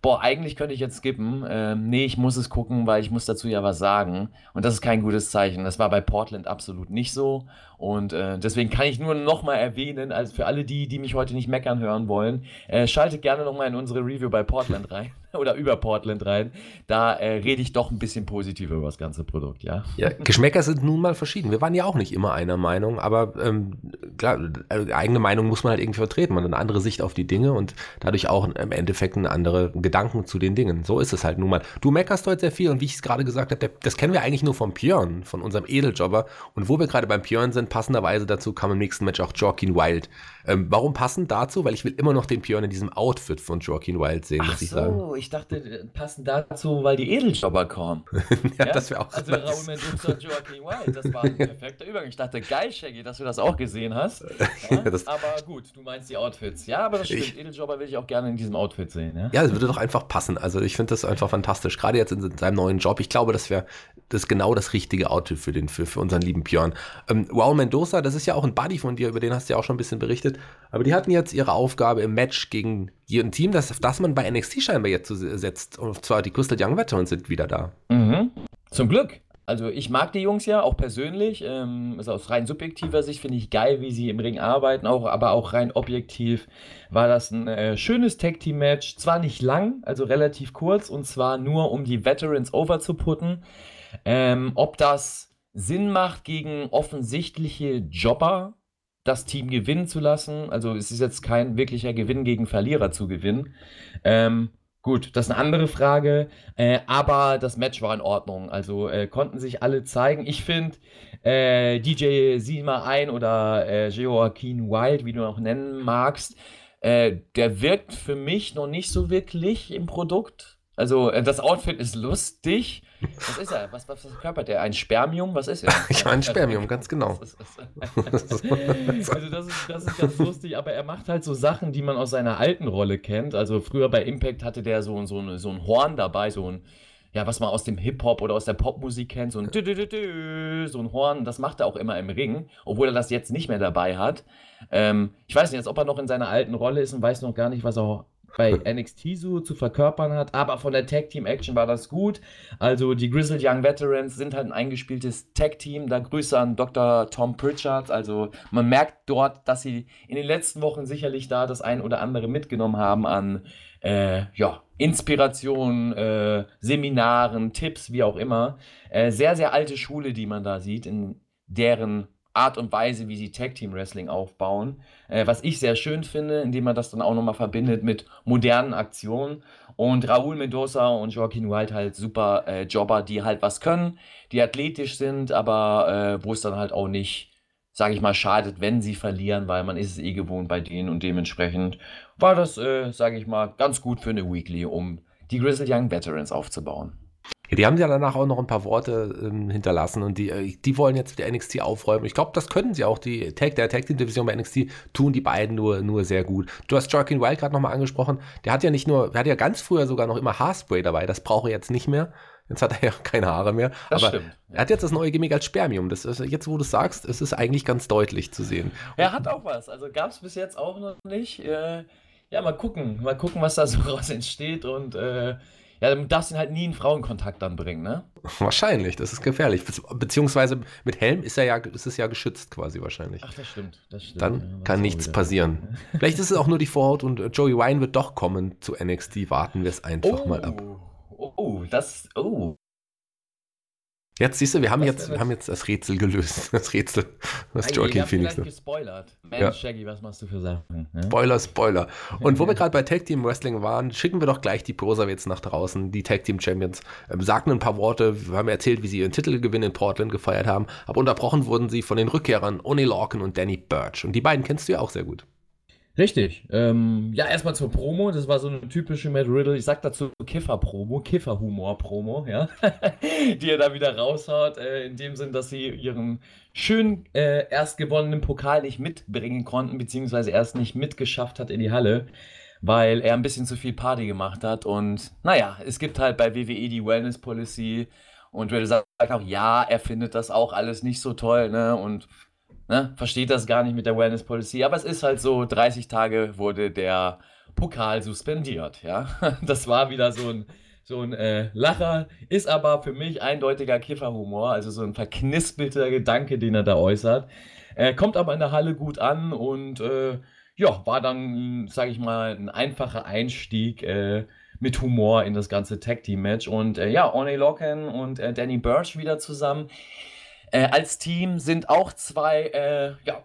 boah, eigentlich könnte ich jetzt skippen. Ähm, nee, ich muss es gucken, weil ich muss dazu ja was sagen. Und das ist kein gutes Zeichen. Das war bei Portland absolut nicht so. Und äh, deswegen kann ich nur nochmal erwähnen, also für alle die, die mich heute nicht meckern hören wollen, äh, schaltet gerne nochmal in unsere Review bei Portland rein oder über Portland rein. Da äh, rede ich doch ein bisschen positiver über das ganze Produkt, ja. Ja, Geschmäcker sind nun mal verschieden. Wir waren ja auch nicht immer einer Meinung, aber ähm, klar, äh, eigene Meinung muss man halt irgendwie vertreten. Man hat eine andere Sicht auf die Dinge und dadurch auch im Endeffekt eine andere Gedanken zu den Dingen. So ist es halt nun mal. Du meckerst heute sehr viel und wie ich es gerade gesagt habe, das kennen wir eigentlich nur vom Björn, von unserem Edeljobber. Und wo wir gerade beim Björn sind, passenderweise dazu kam im nächsten Match auch Joaquin Wild. Ähm, warum passend dazu? Weil ich will immer noch den Björn in diesem Outfit von Joaquin Wild sehen, Ach muss ich sagen. so, ich dachte, passend dazu, weil die Edeljobber kommen. ja, das wäre auch Also. Raul Mendoza und Joaquin Wild, das war ein perfekter Übergang. Ich dachte, geil, Shaggy, dass du das auch gesehen hast. Ja, Das- aber gut, du meinst die Outfits. Ja, aber das stimmt. Ich- Edeljobber will ich auch gerne in diesem Outfit sehen. Ja? Ja, es würde doch einfach passen. Also ich finde das einfach fantastisch. Gerade jetzt in seinem neuen Job. Ich glaube, das wäre das genau das richtige Outfit für, den, für, für unseren lieben Björn. Ähm, Raul Mendoza, das ist ja auch ein Buddy von dir, über den hast du ja auch schon ein bisschen berichtet. Aber die hatten jetzt ihre Aufgabe im Match gegen ein Team, das, auf das man bei NXT scheinbar jetzt setzt. Und zwar die Crystal Young Veterans sind wieder da. Mhm. Zum Glück. Also ich mag die Jungs ja auch persönlich. Ähm, also aus rein subjektiver Sicht finde ich geil, wie sie im Ring arbeiten, auch, aber auch rein objektiv war das ein äh, schönes Tag-Team-Match. Zwar nicht lang, also relativ kurz, und zwar nur um die Veterans over zu putten. Ähm, ob das Sinn macht, gegen offensichtliche Jobber das Team gewinnen zu lassen. Also es ist jetzt kein wirklicher Gewinn gegen Verlierer zu gewinnen. Ähm, gut, das ist eine andere Frage. Äh, aber das Match war in Ordnung. Also äh, konnten sich alle zeigen. Ich finde, äh, DJ Sima ein oder äh, Joaquin Wild, wie du noch nennen magst, äh, der wirkt für mich noch nicht so wirklich im Produkt. Also äh, das Outfit ist lustig. Was ist er? Was, was, was verkörpert er? Ein Spermium? Was ist er? Ich meine Spermium, ganz genau. Das ist- also das ist, das ist ganz lustig, aber er macht halt so Sachen, die man aus seiner alten Rolle kennt. Also früher bei Impact hatte der so, so, eine, so ein Horn dabei, so ein, ja, was man aus dem Hip-Hop oder aus der Popmusik kennt, so ein dü -dü -dü -dü, so ein Horn, das macht er auch immer im Ring, obwohl er das jetzt nicht mehr dabei hat. Ähm, ich weiß nicht, ob er noch in seiner alten Rolle ist und weiß noch gar nicht, was er bei NXT so zu verkörpern hat, aber von der Tag Team Action war das gut. Also die Grizzled Young Veterans sind halt ein eingespieltes Tag Team. Da Grüße an Dr. Tom Pritchard. Also man merkt dort, dass sie in den letzten Wochen sicherlich da das ein oder andere mitgenommen haben an äh, ja, Inspiration, äh, Seminaren, Tipps, wie auch immer. Äh, sehr, sehr alte Schule, die man da sieht, in deren Art und Weise, wie sie Tag Team Wrestling aufbauen. Äh, was ich sehr schön finde, indem man das dann auch nochmal verbindet mit modernen Aktionen. Und Raúl Mendoza und Joaquin Wild halt super äh, Jobber, die halt was können, die athletisch sind, aber äh, wo es dann halt auch nicht, sage ich mal, schadet, wenn sie verlieren, weil man ist es eh gewohnt bei denen und dementsprechend war das, äh, sage ich mal, ganz gut für eine Weekly, um die Grizzled Young Veterans aufzubauen. Die haben ja danach auch noch ein paar Worte ähm, hinterlassen und die, äh, die wollen jetzt der NXT aufräumen. Ich glaube, das können sie auch. Die Tag, der Tag Team Division bei NXT tun die beiden nur, nur sehr gut. Du hast Joaquin Wild gerade nochmal angesprochen. Der hat ja nicht nur, der hat ja ganz früher sogar noch immer Haarspray dabei. Das brauche er jetzt nicht mehr. Jetzt hat er ja keine Haare mehr. Das aber stimmt. er hat jetzt das neue Gimmick als Spermium. Das ist, jetzt, wo du es sagst, es ist eigentlich ganz deutlich zu sehen. Er hat auch was. Also gab es bis jetzt auch noch nicht. Äh, ja, mal gucken. Mal gucken, was da so raus entsteht und äh, ja, du darfst ihn halt nie in Frauenkontakt dann bringen, ne? Wahrscheinlich, das ist gefährlich. Beziehungsweise mit Helm ist er ja, ist es ja geschützt quasi wahrscheinlich. Ach, das stimmt, das stimmt. Dann ja, kann nichts passieren. Vielleicht ist es auch nur die Vorhaut und äh, Joey Wine wird doch kommen zu NXT. Warten wir es einfach oh, mal ab. Oh, das, oh, Jetzt siehst du, wir haben, jetzt, wir haben jetzt das Rätsel gelöst. Das Rätsel, was Joaquin Phoenix ist. gespoilert. Mensch, ja. Shaggy, was machst du für Sachen? Ja? Spoiler, Spoiler. Und wo wir gerade bei Tag Team Wrestling waren, schicken wir doch gleich die Prosavets nach draußen, die Tag Team Champions. Ähm, sagten ein paar Worte, wir haben erzählt, wie sie ihren Titelgewinn in Portland gefeiert haben, aber unterbrochen wurden sie von den Rückkehrern Oni Lorcan und Danny Birch. Und die beiden kennst du ja auch sehr gut. Richtig. Ähm, ja, erstmal zur Promo. Das war so eine typische Matt Riddle. Ich sag dazu Kiffer-Promo, Kiffer-Humor-Promo, ja. die er da wieder raushaut. Äh, in dem Sinn, dass sie ihren schön äh, erst gewonnenen Pokal nicht mitbringen konnten, beziehungsweise erst nicht mitgeschafft hat in die Halle, weil er ein bisschen zu viel Party gemacht hat. Und naja, es gibt halt bei WWE die Wellness Policy. Und Riddle sagt auch, ja, er findet das auch alles nicht so toll, ne? Und ne, versteht das gar nicht mit der Wellness Policy, aber es ist halt so, 30 Tage wurde der Pokal suspendiert, ja. Das war wieder so ein, so ein äh, Lacher, ist aber für mich eindeutiger Kifferhumor, also so ein verknispelter Gedanke, den er da äußert. Äh, kommt aber in der Halle gut an und äh, ja, war dann, sage ich mal, ein einfacher Einstieg äh, mit Humor in das ganze Tag Team Match. Und äh, ja, Orne Locken und äh, Danny Burch wieder zusammen. Äh, als Team sind auch zwei äh, ja,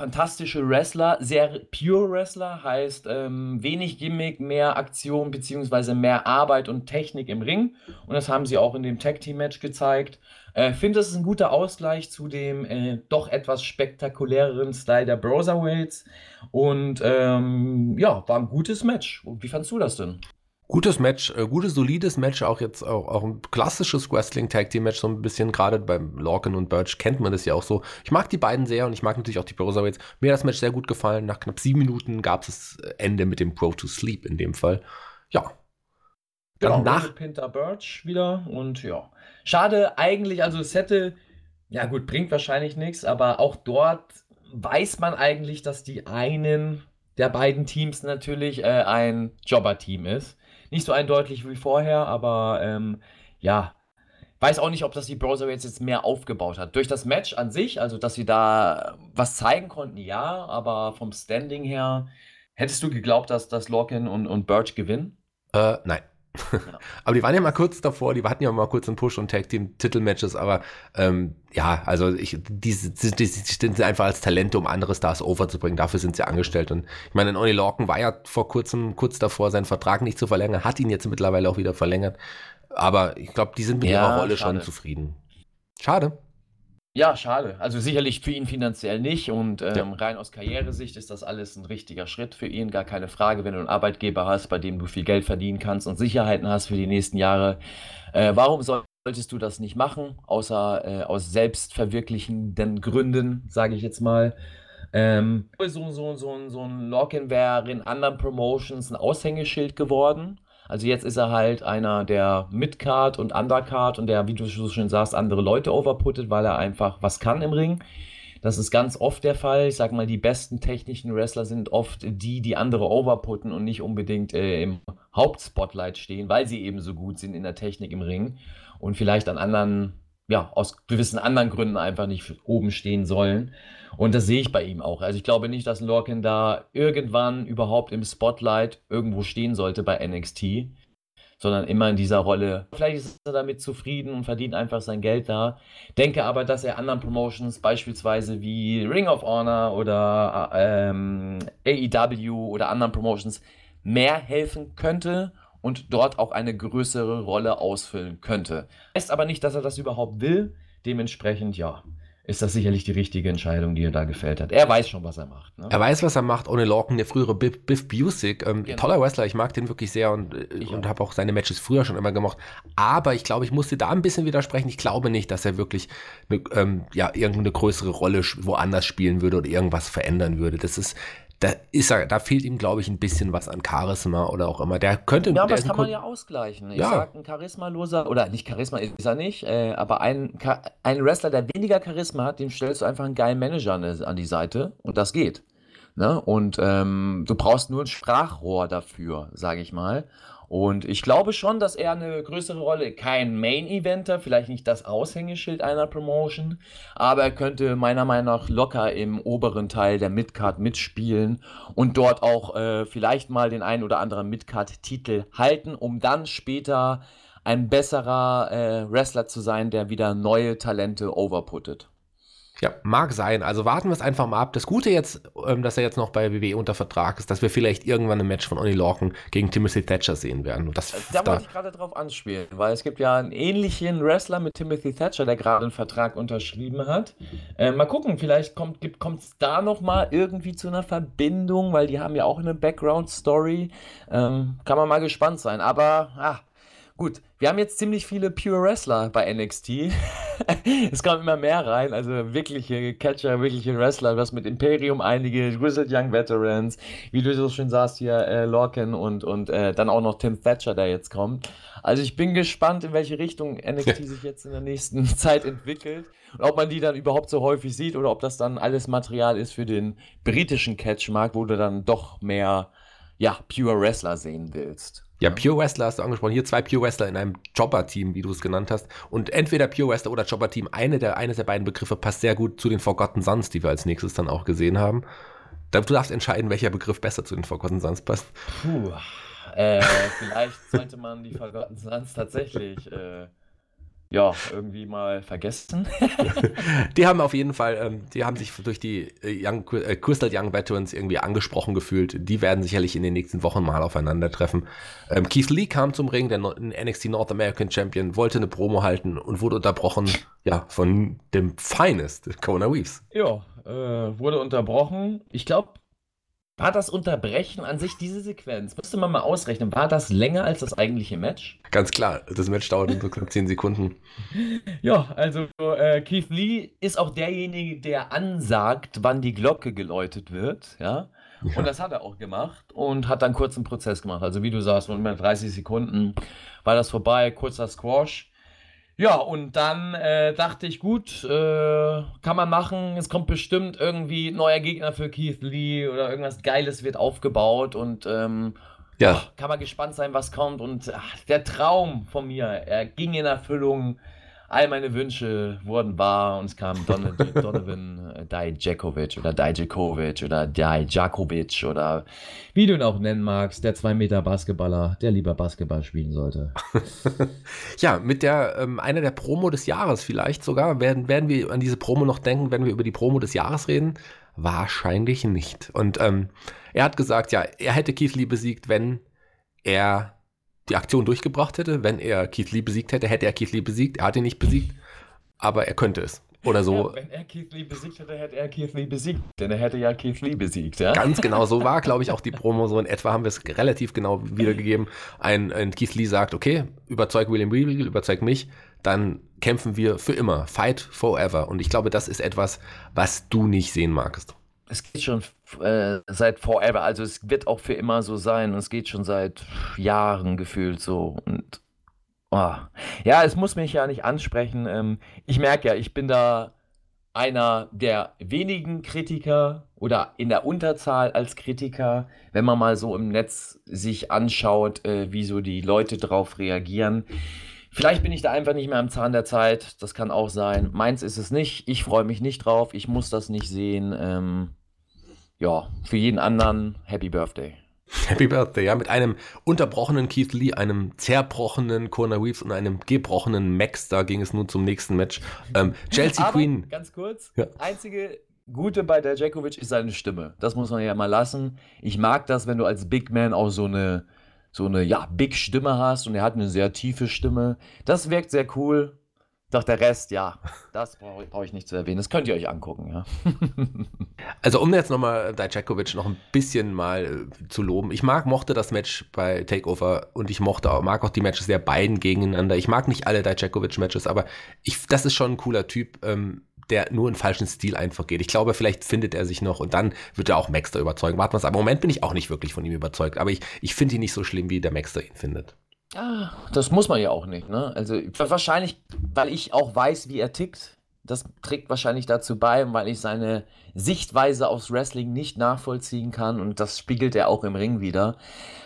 fantastische Wrestler, sehr pure Wrestler, heißt ähm, wenig Gimmick, mehr Aktion bzw. mehr Arbeit und Technik im Ring. Und das haben sie auch in dem Tag Team Match gezeigt. Äh, finde, das ist ein guter Ausgleich zu dem äh, doch etwas spektakuläreren Style der Browserweights. Und ähm, ja, war ein gutes Match. Wie fandest du das denn? Gutes Match, äh, gutes, solides Match, auch jetzt auch, auch ein klassisches Wrestling-Tag-Team-Match, so ein bisschen, gerade beim Lorcan und Birch kennt man das ja auch so. Ich mag die beiden sehr und ich mag natürlich auch die Browserweights. Mir hat das Match sehr gut gefallen. Nach knapp sieben Minuten gab es das Ende mit dem Pro to Sleep in dem Fall. Ja. Dann genau, nach Pinter Birch wieder und ja. Schade eigentlich, also es hätte, ja gut, bringt wahrscheinlich nichts, aber auch dort weiß man eigentlich, dass die einen der beiden Teams natürlich äh, ein Jobber-Team ist. Nicht so eindeutig wie vorher, aber ähm, ja, weiß auch nicht, ob das die Browser jetzt mehr aufgebaut hat. Durch das Match an sich, also dass sie da was zeigen konnten, ja, aber vom Standing her, hättest du geglaubt, dass, dass Lorcan und, und Birch gewinnen? Äh, nein. aber die waren ja mal kurz davor, die hatten ja mal kurz einen Push- und Tag-Team-Titelmatches, aber ähm, ja, also ich, die, die, die, sind einfach als Talente, um andere Stars overzubringen, dafür sind sie angestellt. Und ich meine, Oni Lorcan war ja vor kurzem kurz davor, seinen Vertrag nicht zu verlängern, hat ihn jetzt mittlerweile auch wieder verlängert. Aber ich glaube, die sind mit ja, ihrer Rolle schade. schon zufrieden. Schade. Ja, schade. Also sicherlich für ihn finanziell nicht und ähm, ja. rein aus Karrieresicht ist das alles ein richtiger Schritt für ihn, gar keine Frage. Wenn du einen Arbeitgeber hast, bei dem du viel Geld verdienen kannst und Sicherheiten hast für die nächsten Jahre, äh, warum solltest du das nicht machen, außer äh, aus selbstverwirklichenden Gründen, sage ich jetzt mal. Ähm, so, so, so, so ein Lock-in wäre in anderen Promotions ein Aushängeschild geworden. Also jetzt ist er halt einer, der Midcard und Undercard und der, wie du so schön sagst, andere Leute overputtet, weil er einfach was kann im Ring. Das ist ganz oft der Fall. Ich sag mal, die besten technischen Wrestler sind oft die, die andere overputten und nicht unbedingt äh, im Hauptspotlight stehen, weil sie eben so gut sind in der Technik im Ring und vielleicht an anderen, ja, aus gewissen anderen Gründen einfach nicht oben stehen sollen. Und das sehe ich bei ihm auch. Also ich glaube nicht, dass Lorcan da irgendwann überhaupt im Spotlight irgendwo stehen sollte bei NXT, sondern immer in dieser Rolle. Vielleicht ist er damit zufrieden und verdient einfach sein Geld da. Denke aber, dass er anderen Promotions, beispielsweise wie Ring of Honor oder ähm, AEW oder anderen Promotions, mehr helfen könnte und dort auch eine größere Rolle ausfüllen könnte. Heißt aber nicht, dass er das überhaupt will. Dementsprechend, ja, ist das sicherlich die richtige Entscheidung, die er da gefällt hat. Er weiß schon, was er macht. Ne? Er weiß, was er macht. Ohne Lorcan, der frühere Biff, Biff Busick, ähm, genau. toller Wrestler. Ich mag den wirklich sehr und, äh, und habe auch seine Matches früher schon immer gemocht. Aber ich glaube, ich musste da ein bisschen widersprechen. Ich glaube nicht, dass er wirklich eine, ähm, ja, irgendeine größere Rolle woanders spielen würde oder irgendwas verändern würde. Das ist, da ist er, da fehlt ihm, glaube ich, ein bisschen was an Charisma oder auch immer. Der könnte. Ja, aber das kann man ja ausgleichen. Ich ja. sag, ein charismaloser, oder nicht Charisma ist er nicht, äh, aber ein, ein Wrestler, der weniger Charisma hat, dem stellst du einfach einen geilen Manager an, an die Seite und das geht. Ne? Und ähm, du brauchst nur ein Sprachrohr dafür, sage ich mal. Und ich glaube schon, dass er eine größere Rolle, kein Main-Eventer, vielleicht nicht das Aushängeschild einer Promotion, aber er könnte meiner Meinung nach locker im oberen Teil der Midcard mitspielen und dort auch äh, vielleicht mal den einen oder anderen Midcard-Titel halten, um dann später ein besserer äh, Wrestler zu sein, der wieder neue Talente overputtet. Ja, mag sein. Also warten wir es einfach mal ab. Das Gute jetzt, ähm, dass er jetzt noch bei WWE unter Vertrag ist, dass wir vielleicht irgendwann ein Match von Oni Lorcan gegen Timothy Thatcher sehen werden. Und das, da, da wollte ich gerade drauf anspielen, weil es gibt ja einen ähnlichen Wrestler mit Timothy Thatcher, der gerade einen Vertrag unterschrieben hat. Äh, mal gucken, vielleicht kommt es da noch mal irgendwie zu einer Verbindung, weil die haben ja auch eine Background-Story. Ähm, kann man mal gespannt sein. Aber, ah, Gut, wir haben jetzt ziemlich viele Pure Wrestler bei NXT. es kommen immer mehr rein, also wirkliche Catcher, wirkliche Wrestler. Du hast mit Imperium einige, Grizzled Young Veterans, wie du so schön sagst hier, äh, Lorcan und, und äh, dann auch noch Tim Thatcher, der jetzt kommt. Also ich bin gespannt, in welche Richtung NXT sich jetzt in der nächsten Zeit entwickelt und ob man die dann überhaupt so häufig sieht oder ob das dann alles Material ist für den britischen Catchmarkt, wo du dann doch mehr, ja, Pure Wrestler sehen willst. Ja, Pure Wrestler hast du angesprochen. Hier zwei Pure Wrestler in einem Jobber-Team, wie du es genannt hast. Und entweder Pure Wrestler oder Jobber-Team, eine der, eines der beiden Begriffe passt sehr gut zu den Forgotten Sons, die wir als nächstes dann auch gesehen haben. Du darfst entscheiden, welcher Begriff besser zu den Forgotten Sons passt. Puh, äh, vielleicht sollte man die Forgotten Sons tatsächlich äh, ja, irgendwie mal vergessen. die haben auf jeden Fall, ähm, die haben sich durch die äh, Young, äh, Crystal Young Veterans irgendwie angesprochen gefühlt. Die werden sicherlich in den nächsten Wochen mal aufeinandertreffen. Ähm, Keith Lee kam zum Ring, der no NXT North American Champion, wollte eine Promo halten und wurde unterbrochen, ja, von dem Finest, Kona Weaves. Ja, äh, wurde unterbrochen. Ich glaube, war das Unterbrechen an sich diese Sequenz? Müsste man mal ausrechnen. War das länger als das eigentliche Match? Ganz klar. Das Match dauert so knapp 10 Sekunden. Ja, also äh, Keith Lee ist auch derjenige, der ansagt, wann die Glocke geläutet wird. Ja. ja. Und das hat er auch gemacht und hat dann kurz einen Prozess gemacht. Also wie du sagst, mit 30 Sekunden war das vorbei, kurzer Squash. Ja, und dann äh, dachte ich, gut, äh, kann man machen. Es kommt bestimmt irgendwie neuer Gegner für Keith Lee oder irgendwas Geiles wird aufgebaut und ähm, ja. Kann man gespannt sein, was kommt. Und ach, der Traum von mir, er ging in Erfüllung all meine Wünsche wurden wahr und es kam Don Donovan äh, Dijakovic oder Dijakovic oder Dijakovic oder wie du ihn auch nennen magst, der 2 Meter Basketballer, der lieber Basketball spielen sollte. ja, mit der, ähm, einer der Promo des Jahres vielleicht sogar, werden, werden wir an diese Promo noch denken, wenn wir über die Promo des Jahres reden? Wahrscheinlich nicht. Und ähm, er hat gesagt, ja, er hätte Keith Lee besiegt, wenn er die Aktion durchgebracht hätte. Wenn er Keith Lee besiegt hätte, hätte er Keith Lee besiegt. Er hat ihn nicht besiegt, aber er könnte es. Oder so. Ja, wenn er Keith Lee besiegt hätte, hätte er Keith Lee besiegt. Denn er hätte ja Keith Lee besiegt, ja? Ganz genau, so war, glaube ich, auch die Promo. So in etwa haben wir es relativ genau wiedergegeben. Ein, ein Keith Lee sagt, okay, überzeug William Regal, überzeug mich, dann kämpfen wir für immer. Fight forever. Und ich glaube, das ist etwas, was du nicht sehen magst es geht schon äh, seit forever, also es wird auch für immer so sein. Und es geht schon seit Jahren gefühlt so. Und oh. ja, es muss mich ja nicht ansprechen. Ähm, ich merke ja, ich bin da einer der wenigen Kritiker oder in der Unterzahl als Kritiker, wenn man mal so im Netz sich anschaut, äh, wie so die Leute drauf reagieren. Vielleicht bin ich da einfach nicht mehr am Zahn der Zeit. Das kann auch sein. Meins ist es nicht. Ich freue mich nicht drauf. Ich muss das nicht sehen. Ähm, ja, für jeden anderen Happy Birthday. Happy Birthday, ja, mit einem unterbrochenen Keith Lee, einem zerbrochenen Corner Reeves und einem gebrochenen Max, da ging es nun zum nächsten Match. Ähm, Chelsea Aber, Queen. Ganz kurz, ja. einzige Gute bei der Djakovic ist seine Stimme. Das muss man ja mal lassen. Ich mag das, wenn du als Big Man auch so eine, so eine, ja, Big Stimme hast und er hat eine sehr tiefe Stimme. Das wirkt sehr cool. Doch der Rest, ja, das brauche brauch ich nicht zu erwähnen. Das könnt ihr euch angucken, ja. also um jetzt nochmal Dijakovic noch ein bisschen mal äh, zu loben. Ich mag, mochte das Match bei Takeover und ich mochte auch, mag auch die Matches der beiden gegeneinander. Ich mag nicht alle Dijakovic-Matches, aber ich, das ist schon ein cooler Typ. Ähm, der nur einen falschen Stil einfach geht. Ich glaube, vielleicht findet er sich noch und dann wird er auch Maxter überzeugen. Warten wir es. Aber im Moment bin ich auch nicht wirklich von ihm überzeugt. Aber ich, ich finde ihn nicht so schlimm, wie der Maxter ihn findet. Ja, das muss man ja auch nicht, ne? Also wahrscheinlich, weil ich auch weiß, wie er tickt. Das trägt wahrscheinlich dazu bei, weil ich seine Sichtweise aufs Wrestling nicht nachvollziehen kann und das spiegelt er auch im Ring wieder.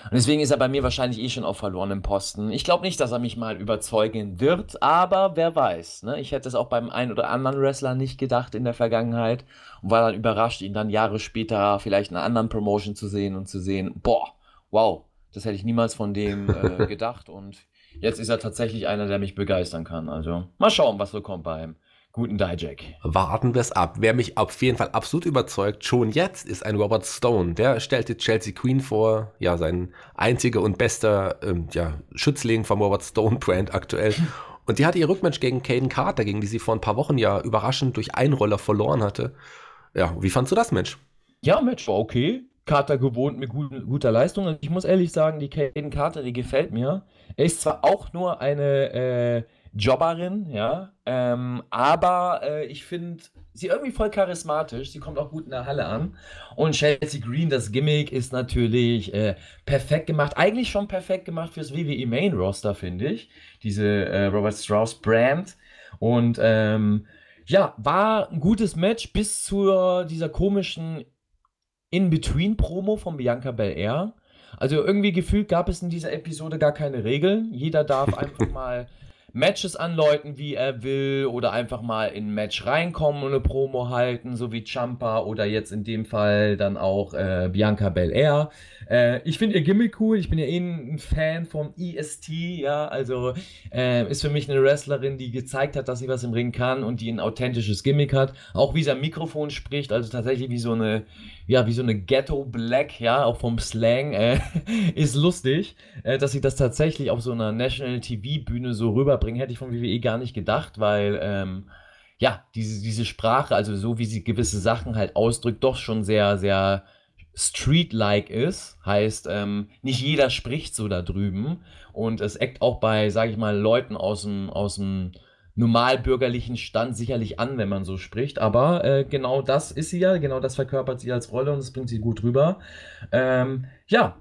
Und deswegen ist er bei mir wahrscheinlich eh schon auf verlorenem Posten. Ich glaube nicht, dass er mich mal überzeugen wird, aber wer weiß. Ne? Ich hätte es auch beim einen oder anderen Wrestler nicht gedacht in der Vergangenheit und war dann überrascht, ihn dann Jahre später vielleicht in einer anderen Promotion zu sehen und zu sehen, boah, wow, das hätte ich niemals von dem äh, gedacht. Und jetzt ist er tatsächlich einer, der mich begeistern kann. Also mal schauen, was so kommt beim guten Dijak. Warten wir es ab. Wer mich auf jeden Fall absolut überzeugt, schon jetzt, ist ein Robert Stone. Der stellte Chelsea Queen vor, ja, sein einziger und bester ähm, ja, Schützling vom Robert Stone Brand aktuell. Und die hatte ihr Rückmatch gegen Caden Carter, gegen die sie vor ein paar Wochen ja überraschend durch Einroller verloren hatte. Ja, wie fandst du das Match? Ja, Match war okay. Carter gewohnt mit gut, guter Leistung. Und ich muss ehrlich sagen, die Caden Carter, die gefällt mir. Er ist zwar auch nur eine äh, Jobberin, ja, ähm, aber äh, ich finde sie irgendwie voll charismatisch. Sie kommt auch gut in der Halle an. Und Chelsea Green, das Gimmick ist natürlich äh, perfekt gemacht. Eigentlich schon perfekt gemacht fürs WWE Main Roster, finde ich. Diese äh, Robert Strauss Brand. Und ähm, ja, war ein gutes Match bis zu dieser komischen in-Between-Promo von Bianca Belair. Also irgendwie gefühlt gab es in dieser Episode gar keine Regeln. Jeder darf einfach mal Matches anläuten, wie er will, oder einfach mal in ein Match reinkommen und eine Promo halten, so wie Champa oder jetzt in dem Fall dann auch äh, Bianca Belair. Äh, ich finde ihr Gimmick cool. Ich bin ja eh ein Fan vom EST, ja. Also äh, ist für mich eine Wrestlerin, die gezeigt hat, dass sie was im Ring kann und die ein authentisches Gimmick hat. Auch wie sie am Mikrofon spricht, also tatsächlich wie so eine, ja, wie so eine Ghetto Black, ja, auch vom Slang, äh, ist lustig, äh, dass sie das tatsächlich auf so einer National TV Bühne so rüberbringen, hätte ich von WWE gar nicht gedacht, weil, ähm, ja, diese, diese Sprache, also so wie sie gewisse Sachen halt ausdrückt, doch schon sehr, sehr street-like ist. Heißt, ähm, nicht jeder spricht so da drüben. Und es eckt auch bei, sage ich mal, Leuten aus dem, aus dem normalbürgerlichen Stand sicherlich an, wenn man so spricht. Aber äh, genau das ist sie ja, genau das verkörpert sie als Rolle und das bringt sie gut rüber. Ähm, ja,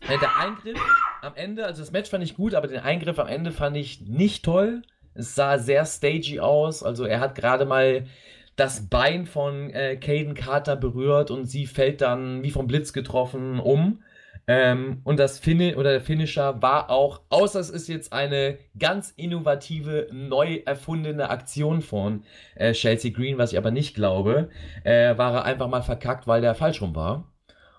äh, der Eingriff am Ende, also das Match fand ich gut, aber den Eingriff am Ende fand ich nicht toll. Es sah sehr stagey aus. Also er hat gerade mal das Bein von äh, Caden Carter berührt und sie fällt dann wie vom Blitz getroffen um. Ähm, und das Fin oder der Finisher war auch, außer es ist jetzt eine ganz innovative, neu erfundene Aktion von äh, Chelsea Green, was ich aber nicht glaube, äh, war er einfach mal verkackt, weil der falsch rum war.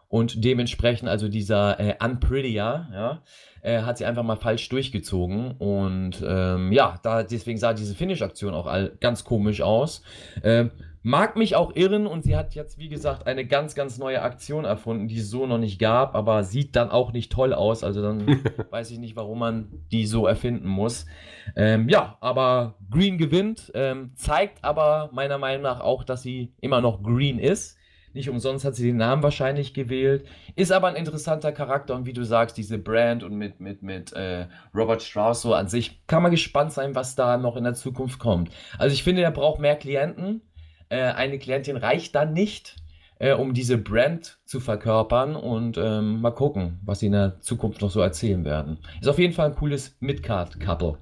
Und dementsprechend, also dieser äh, Unprettier, ja, äh, hat sie einfach mal falsch durchgezogen. Und ähm, ja, da, deswegen sah diese Finish-Aktion auch all, ganz komisch aus. Ähm, mag mich auch irren und sie hat jetzt, wie gesagt, eine ganz, ganz neue Aktion erfunden, die es so noch nicht gab, aber sieht dann auch nicht toll aus. Also dann weiß ich nicht, warum man die so erfinden muss. Ähm, ja, aber Green gewinnt, ähm, zeigt aber meiner Meinung nach auch, dass sie immer noch Green ist. Nicht umsonst hat sie den Namen wahrscheinlich gewählt. Ist aber ein interessanter Charakter und wie du sagst, diese Brand und mit, mit, mit äh, Robert Strauss so an sich kann man gespannt sein, was da noch in der Zukunft kommt. Also ich finde, er braucht mehr Klienten. Äh, eine Klientin reicht dann nicht, äh, um diese Brand zu verkörpern und ähm, mal gucken, was sie in der Zukunft noch so erzählen werden. Ist auf jeden Fall ein cooles Midcard-Couple.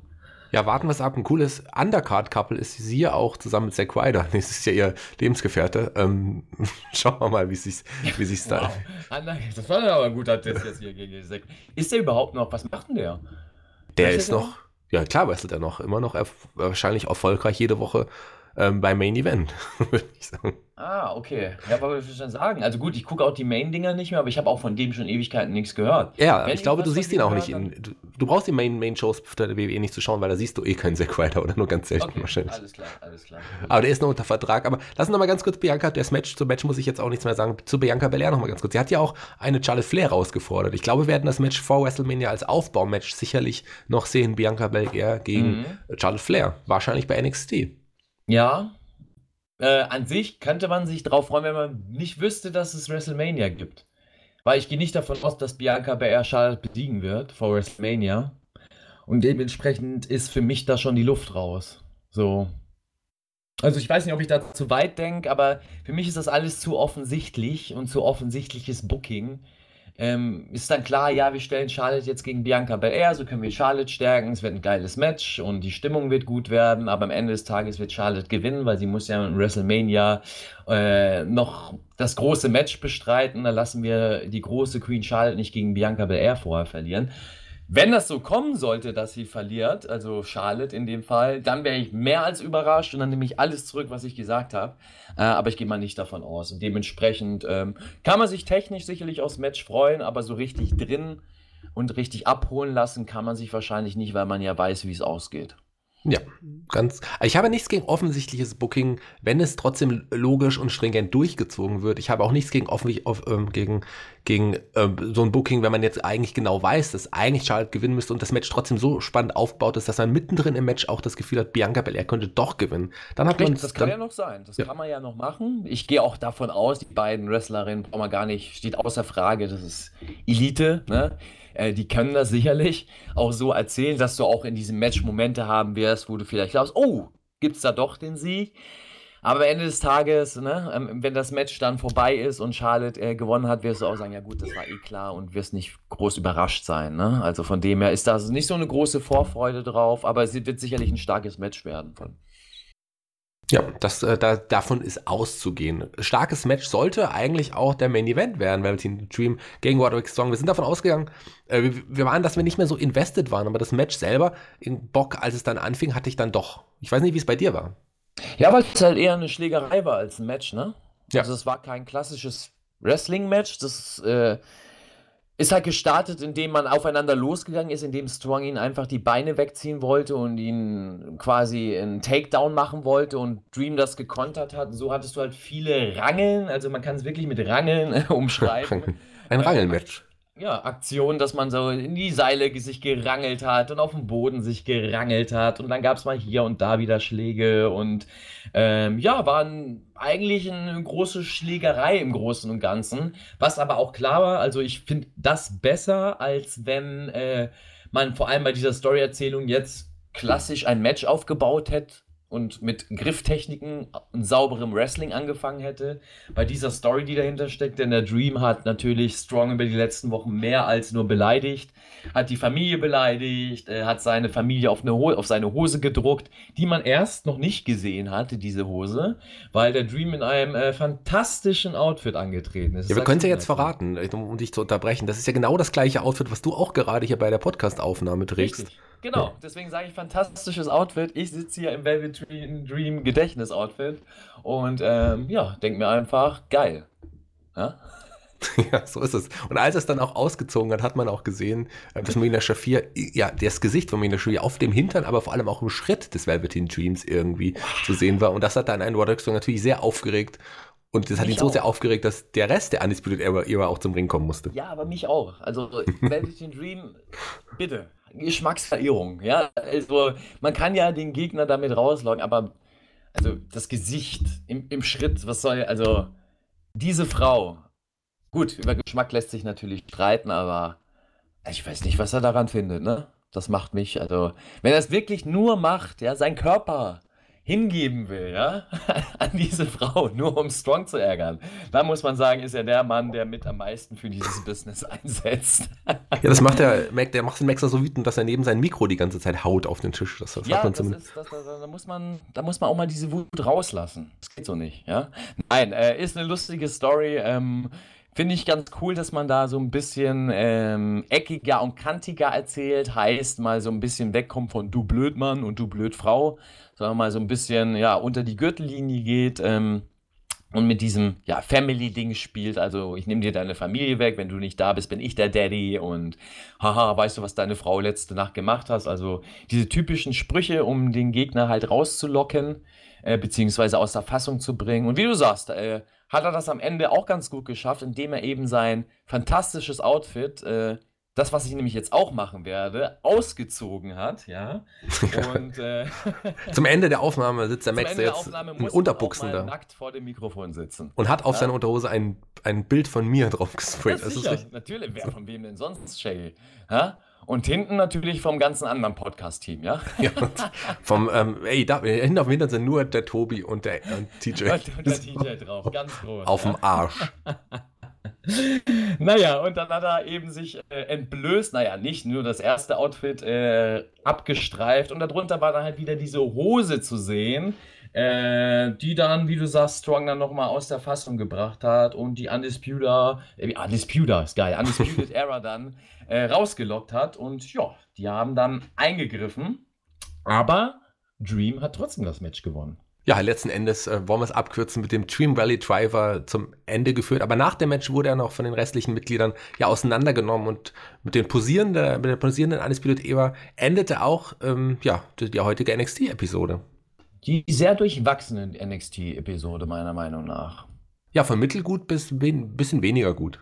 Ja, warten wir es ab. Ein cooles Undercard-Couple ist sie ja auch zusammen mit Zack Ryder. Das ist ja ihr Lebensgefährte. Ähm, schauen wir mal, wie sich wie sich's da. Wow. Das war aber ein guter Test jetzt hier gegen Zack. Ist der überhaupt noch? Was macht denn der? Der ist noch, ja klar, wrestelt er noch. Immer noch erf wahrscheinlich erfolgreich jede Woche. Ähm, beim Main Event, würde ich sagen. Ah, okay. Ja, was will ich schon sagen? Also gut, ich gucke auch die Main-Dinger nicht mehr, aber ich habe auch von dem schon Ewigkeiten nichts gehört. Ja, Wenn ich glaube, du siehst ihn auch nicht. In, du, du, brauchst die Main-Shows Main der WWE nicht zu schauen, weil da siehst du eh keinen Zack Ryder oder nur ganz selten okay, wahrscheinlich. Alles klar, alles klar. Aber der ist noch unter Vertrag. Aber lass uns noch mal ganz kurz Bianca, das Match, zum Match muss ich jetzt auch nichts mehr sagen, zu Bianca Belair noch mal ganz kurz. Sie hat ja auch eine Charlotte Flair rausgefordert. Ich glaube, wir werden das Match vor WrestleMania als Aufbaumatch sicherlich noch sehen. Bianca Belair gegen mhm. Charlotte Flair. Wahrscheinlich bei NXT. Ja, äh, an sich könnte man sich darauf freuen, wenn man nicht wüsste, dass es WrestleMania gibt. Weil ich gehe nicht davon aus, dass Bianca bei Charlotte besiegen wird vor WrestleMania. Und dementsprechend ist für mich da schon die Luft raus. So. Also ich weiß nicht, ob ich da zu weit denke, aber für mich ist das alles zu offensichtlich und zu offensichtliches Booking, ähm, ist dann klar, ja, wir stellen Charlotte jetzt gegen Bianca Belair, so können wir Charlotte stärken, es wird ein geiles Match und die Stimmung wird gut werden, aber am Ende des Tages wird Charlotte gewinnen, weil sie muss ja in WrestleMania äh, noch das große Match bestreiten, da lassen wir die große Queen Charlotte nicht gegen Bianca Belair vorher verlieren. Wenn das so kommen sollte, dass sie verliert, also Charlotte in dem Fall, dann wäre ich mehr als überrascht und dann nehme ich alles zurück, was ich gesagt habe. Äh, aber ich gehe mal nicht davon aus. Und dementsprechend ähm, kann man sich technisch sicherlich aufs Match freuen, aber so richtig drin und richtig abholen lassen kann man sich wahrscheinlich nicht, weil man ja weiß, wie es ausgeht. Ja, ganz. Ich habe nichts gegen offensichtliches Booking, wenn es trotzdem logisch und stringent durchgezogen wird. Ich habe auch nichts gegen, offen, off, ähm, gegen, gegen äh, so ein Booking, wenn man jetzt eigentlich genau weiß, dass eigentlich Charlotte gewinnen müsste und das Match trotzdem so spannend aufgebaut ist, dass man mittendrin im Match auch das Gefühl hat, Bianca Belair könnte doch gewinnen. Dann hat man das kann ja noch sein. Das ja. kann man ja noch machen. Ich gehe auch davon aus, die beiden Wrestlerinnen brauchen wir gar nicht, steht außer Frage, das ist Elite. Ne? Äh, die können das sicherlich auch so erzählen, dass du auch in diesem Match Momente haben wirst, wo du vielleicht glaubst, oh, gibt es da doch den Sieg? Aber am Ende des Tages, ne, ähm, wenn das Match dann vorbei ist und Charlotte äh, gewonnen hat, wirst du auch sagen, ja gut, das war eh klar und wirst nicht groß überrascht sein. Ne? Also von dem her ist da nicht so eine große Vorfreude drauf, aber es wird sicherlich ein starkes Match werden. Von. Ja, das, äh, da, davon ist auszugehen. Starkes Match sollte eigentlich auch der Main Event werden, Velveteen Dream gegen Roderick Strong. Wir sind davon ausgegangen, äh, wir, wir, waren, dass wir nicht mehr so invested waren, aber das Match selber, in Bock, als es dann anfing, hatte ich dann doch. Ich weiß nicht, wie es bei dir war. Ja, weil es halt eher eine Schlägerei war als ein Match, ne? Ja. Also es war kein klassisches Wrestling-Match, das äh, ist halt gestartet, indem man aufeinander losgegangen ist, indem Strong ihn einfach die Beine wegziehen wollte und ihn quasi einen Takedown machen wollte und Dream das gekontert hat. So hattest du halt viele Rangeln, also man kann es wirklich mit Rangeln umschreiben. Ein Rangelmatch ja, Aktion, dass man so in die Seile sich gerangelt hat und auf dem Boden sich gerangelt hat und dann gab es mal hier und da wieder Schläge und ähm, ja, waren eigentlich eine große Schlägerei im Großen und Ganzen, was aber auch klar war, also ich finde das besser, als wenn äh, man vor allem bei dieser Story-Erzählung jetzt klassisch ein Match aufgebaut hätte und mit Grifftechniken und sauberem Wrestling angefangen hätte. Bei dieser Story, die dahinter steckt, denn der Dream hat natürlich Strong über die letzten Wochen mehr als nur beleidigt, hat die Familie beleidigt, äh, hat seine Familie auf, eine auf seine Hose gedruckt, die man erst noch nicht gesehen hatte, diese Hose, weil der Dream in einem äh, fantastischen Outfit angetreten ist. Ja, wir können es ja jetzt verraten, um dich zu unterbrechen. Das ist ja genau das gleiche Outfit, was du auch gerade hier bei der Podcast-Aufnahme trägst. Richtig. Genau, deswegen sage ich fantastisches Outfit. Ich sitze hier im Velvet Dream Gedächtnis-Outfit und ähm, ja, denke mir einfach, geil. Ja? Ja, so ist es. Und als es dann auch ausgezogen hat, hat man auch gesehen, äh, dass Marina Shafir, ja, das Gesicht von Marina Shafir auf dem Hintern, aber vor allem auch im Schritt des Velveteen Dreams irgendwie zu sehen war. Und das hat dann einen Roderick natürlich sehr aufgeregt. Und das hat mich ihn so auch. sehr aufgeregt, dass der Rest der Undisputed Era auch zum Ring kommen musste. Ja, aber mich auch. Also, Velveteen Dream, bitte. Geschmacksverirrung. Ja, also man kann ja den Gegner damit rauslocken, aber also das Gesicht im, im Schritt, was soll, also diese Frau, gut, über Geschmack lässt sich natürlich streiten, aber ich weiß nicht, was er daran findet, ne? Das macht mich, also, wenn er es wirklich nur macht, ja, sein Körper hingeben will, ja, an diese Frau, nur um Strong zu ärgern, dann muss man sagen, ist er der Mann, der mit am meisten für dieses Business einsetzt. ja, das macht der Mac, der macht den Maxer so wütend, dass er neben sein Mikro die ganze Zeit haut auf den Tisch. Das, das ja, das ist, das, da, muss man, da muss man auch mal diese Wut rauslassen. Das geht so nicht, ja. Nein, äh, ist eine lustige Story. Ähm, Finde ich ganz cool, dass man da so ein bisschen ähm, eckiger und kantiger erzählt. Heißt, mal so ein bisschen wegkommt von du Blödmann und du Blödfrau, sondern mal so ein bisschen ja, unter die Gürtellinie geht. Ähm, und mit diesem ja, Family-Ding spielt. Also ich nehme dir deine Familie weg, wenn du nicht da bist, bin ich der Daddy und haha, weißt du, was deine Frau letzte Nacht gemacht hast? Also diese typischen Sprüche, um den Gegner halt rauszulocken, äh, beziehungsweise aus der Fassung zu bringen. Und wie du sagst, äh, hat er das am Ende auch ganz gut geschafft, indem er eben sein fantastisches Outfit äh, das, was ich nämlich jetzt auch machen werde, ausgezogen hat, ja. Und äh, zum Ende der Aufnahme sitzt der Max der jetzt in Unterbuchsen da. nackt vor dem Mikrofon sitzen. Und hat auf ja? seiner Unterhose ein, ein Bild von mir drauf gesprayt. Das sicher, ist natürlich. Wer von wem denn sonst, Shay? Ja? Und hinten natürlich vom ganzen anderen Podcast-Team, ja? ja vom, ähm, ey, da, hinten auf dem Hintern sind nur der Tobi und der und TJ. Und der TJ drauf, ganz groß. Auf ja? dem Arsch. naja, und dann hat er eben sich äh, entblößt, naja, nicht nur das erste Outfit äh, abgestreift und darunter war dann halt wieder diese Hose zu sehen, äh, die dann, wie du sagst, Strong dann nochmal aus der Fassung gebracht hat und die Undisputer, äh, Undisputer ist geil, Undisputed Era dann äh, rausgelockt hat und ja, die haben dann eingegriffen, aber Dream hat trotzdem das Match gewonnen ja, letzten Endes äh, wollen wir es abkürzen, mit dem Dream Valley Driver zum Ende geführt. Aber nach dem Match wurde er noch von den restlichen Mitgliedern ja auseinandergenommen und mit, den posierenden, mit der posierenden Undisputed Era endete auch ähm, ja, die, die heutige NXT-Episode. Die sehr durchwachsene NXT-Episode, meiner Meinung nach. Ja, von mittelgut bis ein bisschen weniger gut.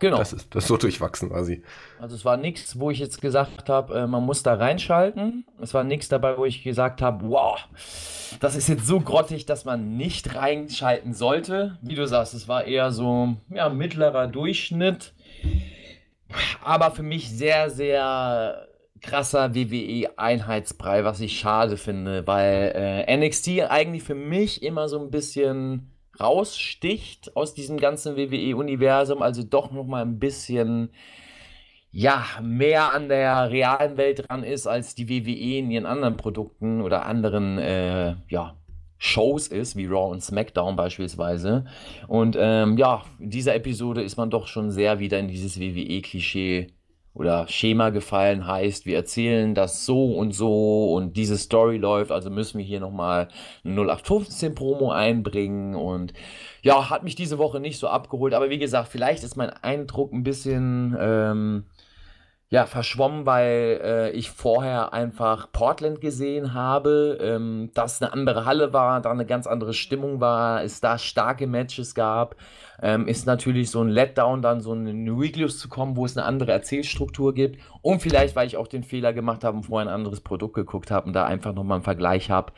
Genau. Das ist, das ist so durchwachsen quasi. Also es war nichts, wo ich jetzt gesagt habe, äh, man muss da reinschalten. Es war nichts dabei, wo ich gesagt habe, wow, das ist jetzt so grottig, dass man nicht reinschalten sollte. Wie du sagst, es war eher so ja, mittlerer Durchschnitt. Aber für mich sehr, sehr krasser WWE-Einheitsbrei, was ich schade finde, weil äh, NXT eigentlich für mich immer so ein bisschen raussticht aus diesem ganzen WWE-Universum, also doch noch mal ein bisschen ja, mehr an der realen Welt dran ist, als die WWE in ihren anderen Produkten oder anderen äh, ja, Shows ist, wie Raw und SmackDown beispielsweise. Und ähm, ja, in dieser Episode ist man doch schon sehr wieder in dieses WWE-Klischee oder Schema gefallen heißt, wir erzählen das so und so und diese Story läuft, also müssen wir hier nochmal eine 0815 Promo einbringen. Und ja, hat mich diese Woche nicht so abgeholt, aber wie gesagt, vielleicht ist mein Eindruck ein bisschen ähm, ja, verschwommen, weil äh, ich vorher einfach Portland gesehen habe, ähm, dass eine andere Halle war, da eine ganz andere Stimmung war, es da starke Matches gab. Ähm, ist natürlich so ein Letdown, dann so in New Weeklius zu kommen, wo es eine andere Erzählstruktur gibt. Und vielleicht, weil ich auch den Fehler gemacht habe und vorher ein anderes Produkt geguckt habe und da einfach nochmal einen Vergleich habe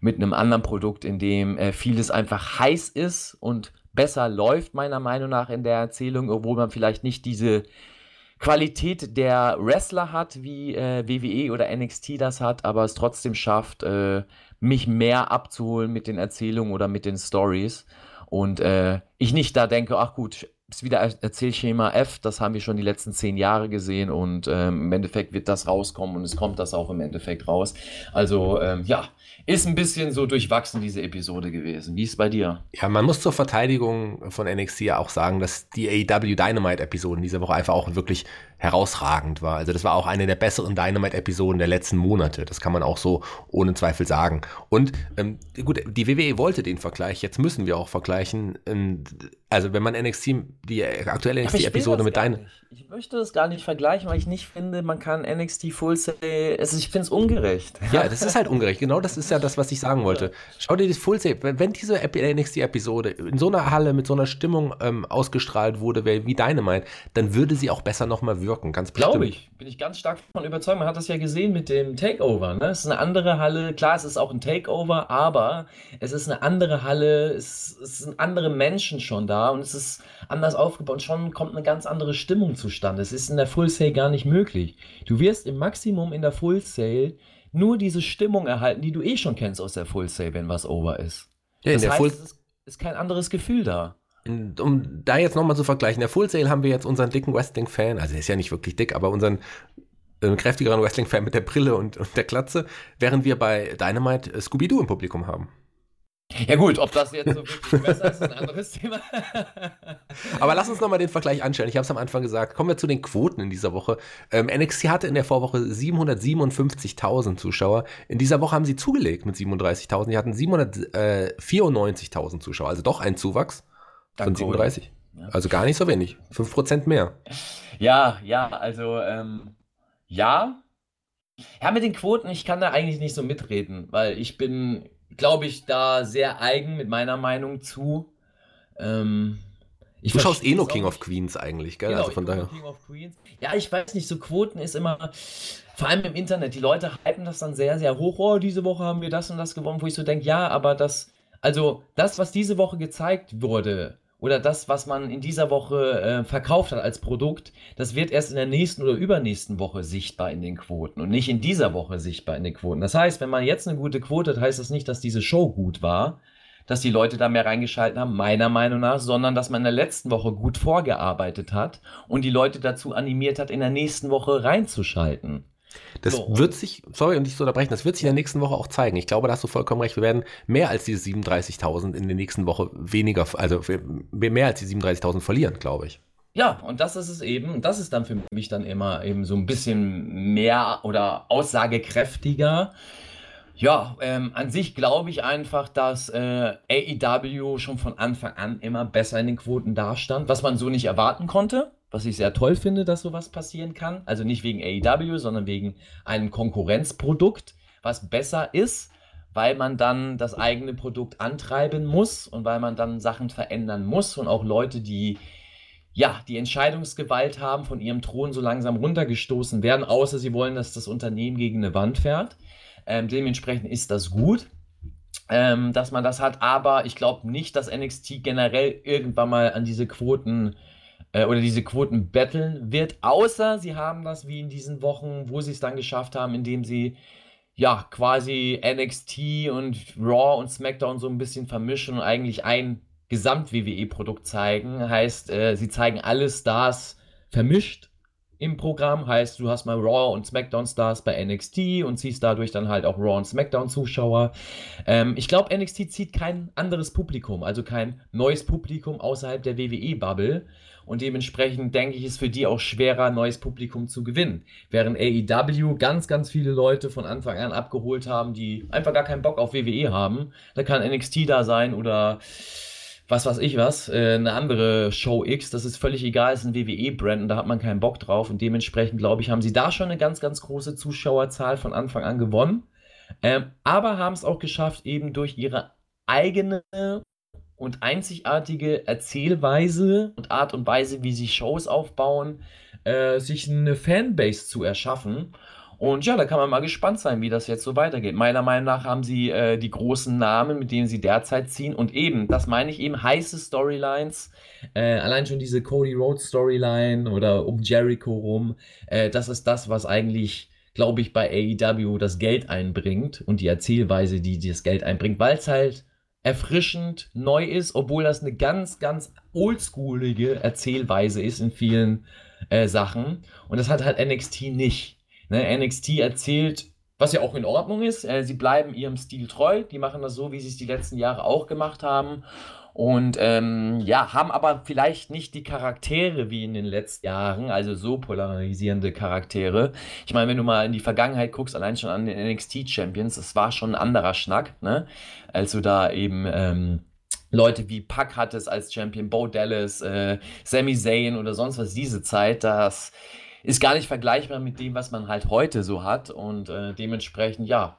mit einem anderen Produkt, in dem äh, vieles einfach heiß ist und besser läuft, meiner Meinung nach, in der Erzählung, obwohl man vielleicht nicht diese Qualität der Wrestler hat, wie äh, WWE oder NXT das hat, aber es trotzdem schafft, äh, mich mehr abzuholen mit den Erzählungen oder mit den Stories. Und äh, ich nicht da denke, ach gut, ist wieder Erzählschema F, das haben wir schon die letzten zehn Jahre gesehen und ähm, im Endeffekt wird das rauskommen und es kommt das auch im Endeffekt raus. Also ähm, ja, ist ein bisschen so durchwachsen diese Episode gewesen. Wie ist es bei dir? Ja, man muss zur Verteidigung von NXT ja auch sagen, dass die AEW Dynamite-Episoden diese Woche einfach auch wirklich herausragend war. Also das war auch eine der besseren Dynamite-Episoden der letzten Monate. Das kann man auch so ohne Zweifel sagen. Und ähm, gut, die WWE wollte den Vergleich. Jetzt müssen wir auch vergleichen. Ähm, also wenn man NXT, die aktuelle NXT-Episode mit deinen... Ich möchte das gar nicht vergleichen, weil ich nicht finde, man kann NXT Full Sail... Also ich finde es ungerecht. Ja, das ist halt ungerecht. Genau das ist ja das, was ich sagen wollte. Schau dir das Full Sail... Wenn, diese NXT-Episode in so einer Halle mit so einer Stimmung ähm, ausgestrahlt wurde, wie Dynamite, dann würde sie auch besser nochmal wirken wirken, ganz bestimmt. Glaube ich, bin ich ganz stark davon überzeugt. Man hat das ja gesehen mit dem Takeover. Ne? Es ist eine andere Halle. Klar, es ist auch ein Takeover, aber es ist eine andere Halle. Es, es sind andere Menschen schon da und es ist anders aufgebaut. Und schon kommt eine ganz andere Stimmung zustande. Es ist in der Full Sale gar nicht möglich. Du wirst im Maximum in der Full Sale nur diese Stimmung erhalten, die du eh schon kennst aus der Full Sale, wenn was over ist. Ja, das heißt, Full es ist kein anderes Gefühl da um da jetzt nochmal zu vergleichen, in der Full Sale haben wir jetzt unseren dicken Wrestling-Fan, also er ist ja nicht wirklich dick, aber unseren äh, kräftigeren Wrestling-Fan mit der Brille und, und der Klatze, während wir bei Dynamite äh, Scooby-Doo im Publikum haben. Ja gut, ob das jetzt so wirklich besser ist, ist ein anderes Thema. Aber lass uns nochmal den Vergleich anstellen. Ich habe es am Anfang gesagt. Kommen wir zu den Quoten in dieser Woche. Ähm, NXT hatte in der Vorwoche 757.000 Zuschauer. In dieser Woche haben sie zugelegt mit 37.000. Die hatten 794.000 Zuschauer. Also doch ein Zuwachs von 37. Ja. Also gar nicht so wenig. 5% mehr. Ja, ja, also ähm, ja. Ja, mit den Quoten, ich kann da eigentlich nicht so mitreden, weil ich bin glaube ich, da sehr eigen mit meiner Meinung zu. Ähm, du schaust eh nur King of Queens eigentlich, gell? Genau, also von daher. King of Queens. Ja, ich weiß nicht, so Quoten ist immer, vor allem im Internet, die Leute hypen das dann sehr, sehr hoch. Oh, diese Woche haben wir das und das gewonnen, wo ich so denke, ja, aber das, also das, was diese Woche gezeigt wurde, oder das, was man in dieser Woche äh, verkauft hat als Produkt, das wird erst in der nächsten oder übernächsten Woche sichtbar in den Quoten und nicht in dieser Woche sichtbar in den Quoten. Das heißt, wenn man jetzt eine gute Quote hat, heißt das nicht, dass diese Show gut war, dass die Leute da mehr reingeschalten haben, meiner Meinung nach, sondern dass man in der letzten Woche gut vorgearbeitet hat und die Leute dazu animiert hat, in der nächsten Woche reinzuschalten. Das so. wird sich, sorry, und nicht zu unterbrechen, das wird sich in der nächsten Woche auch zeigen. Ich glaube, da hast du vollkommen recht. Wir werden mehr als diese 37.000 in der nächsten Woche weniger, also mehr als die 37.000 verlieren, glaube ich. Ja, und das ist es eben. Das ist dann für mich dann immer eben so ein bisschen mehr oder aussagekräftiger. Ja, ähm, an sich glaube ich einfach, dass äh, AEW schon von Anfang an immer besser in den Quoten dastand, was man so nicht erwarten konnte was ich sehr toll finde, dass sowas passieren kann. Also nicht wegen AEW, sondern wegen einem Konkurrenzprodukt, was besser ist, weil man dann das eigene Produkt antreiben muss und weil man dann Sachen verändern muss und auch Leute, die ja, die Entscheidungsgewalt haben, von ihrem Thron so langsam runtergestoßen werden, außer sie wollen, dass das Unternehmen gegen eine Wand fährt. Ähm, dementsprechend ist das gut, ähm, dass man das hat, aber ich glaube nicht, dass NXT generell irgendwann mal an diese Quoten äh, oder diese Quoten betteln wird, außer sie haben das wie in diesen Wochen, wo sie es dann geschafft haben, indem sie ja quasi NXT und Raw und SmackDown so ein bisschen vermischen und eigentlich ein Gesamt-WWE-Produkt zeigen. Heißt, äh, sie zeigen alle Stars vermischt im Programm. Heißt, du hast mal Raw und SmackDown Stars bei NXT und ziehst dadurch dann halt auch Raw und SmackDown Zuschauer. Ähm, ich glaube, NXT zieht kein anderes Publikum, also kein neues Publikum außerhalb der WWE-Bubble. Und dementsprechend denke ich, ist für die auch schwerer, neues Publikum zu gewinnen. Während AEW ganz, ganz viele Leute von Anfang an abgeholt haben, die einfach gar keinen Bock auf WWE haben. Da kann NXT da sein oder was weiß ich was, äh, eine andere Show X, das ist völlig egal, ist ein WWE-Brand und da hat man keinen Bock drauf und dementsprechend, glaube ich, haben sie da schon eine ganz, ganz große Zuschauerzahl von Anfang an gewonnen, ähm, aber haben es auch geschafft, eben durch ihre eigene und einzigartige Erzählweise und Art und Weise, wie sie Shows aufbauen, äh, sich eine Fanbase zu erschaffen und ja, da kann man mal gespannt sein, wie das jetzt so weitergeht. Meiner Meinung nach haben sie äh, die großen Namen, mit denen sie derzeit ziehen. Und eben, das meine ich eben, heiße Storylines. Äh, allein schon diese Cody Rhodes Storyline oder um Jericho rum. Äh, das ist das, was eigentlich, glaube ich, bei AEW das Geld einbringt und die Erzählweise, die das Geld einbringt, weil es halt erfrischend neu ist, obwohl das eine ganz, ganz oldschoolige Erzählweise ist in vielen äh, Sachen. Und das hat halt NXT nicht. Ne, NXT erzählt, was ja auch in Ordnung ist. Äh, sie bleiben ihrem Stil treu. Die machen das so, wie sie es die letzten Jahre auch gemacht haben. Und ähm, ja, haben aber vielleicht nicht die Charaktere wie in den letzten Jahren, also so polarisierende Charaktere. Ich meine, wenn du mal in die Vergangenheit guckst, allein schon an den NXT-Champions, das war schon ein anderer Schnack, ne? Als du da eben ähm, Leute wie Puck hattest als Champion, Bo Dallas, äh, Sami Zayn oder sonst was, diese Zeit, das ist gar nicht vergleichbar mit dem, was man halt heute so hat. Und äh, dementsprechend, ja,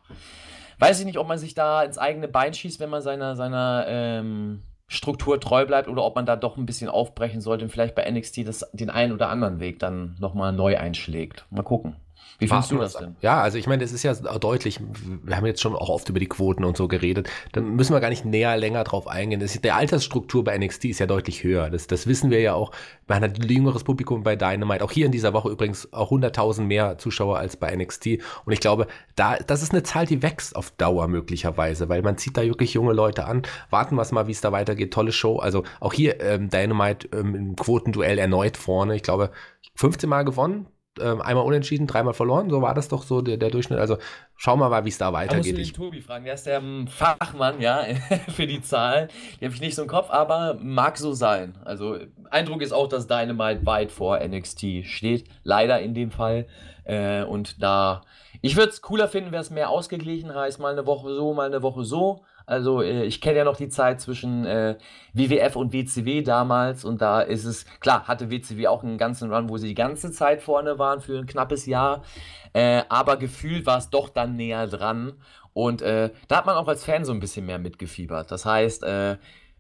weiß ich nicht, ob man sich da ins eigene Bein schießt, wenn man seiner, seiner ähm, Struktur treu bleibt oder ob man da doch ein bisschen aufbrechen sollte und vielleicht bei NXT das, den einen oder anderen Weg dann nochmal neu einschlägt. Mal gucken. Wie findest du das denn? Ja, also ich meine, es ist ja deutlich, wir haben jetzt schon auch oft über die Quoten und so geredet, da müssen wir gar nicht näher länger drauf eingehen. Das ist, der Altersstruktur bei NXT ist ja deutlich höher. Das, das wissen wir ja auch. Man hat ein jüngeres Publikum bei Dynamite. Auch hier in dieser Woche übrigens auch 100.000 mehr Zuschauer als bei NXT. Und ich glaube, da, das ist eine Zahl, die wächst auf Dauer möglicherweise, weil man zieht da wirklich junge Leute an. Warten wir mal, wie es da weitergeht. Tolle Show. Also auch hier ähm, Dynamite ähm, im Quotenduell erneut vorne. Ich glaube, 15 Mal gewonnen einmal unentschieden, dreimal verloren. So war das doch so der, der Durchschnitt. Also schauen wir mal, wie es da weitergeht. Da musst du den Tobi fragen, der ist der ähm, Fachmann, ja, für die Zahlen. Die habe ich nicht so im Kopf, aber mag so sein. Also Eindruck ist auch, dass Dynamite weit vor NXT steht. Leider in dem Fall. Äh, und da, ich würde es cooler finden, wäre es mehr ausgeglichen heißt, mal eine Woche so, mal eine Woche so. Also äh, ich kenne ja noch die Zeit zwischen äh, WWF und WCW damals und da ist es, klar, hatte WCW auch einen ganzen Run, wo sie die ganze Zeit vorne waren für ein knappes Jahr, äh, aber gefühlt war es doch dann näher dran und äh, da hat man auch als Fan so ein bisschen mehr mitgefiebert. Das heißt,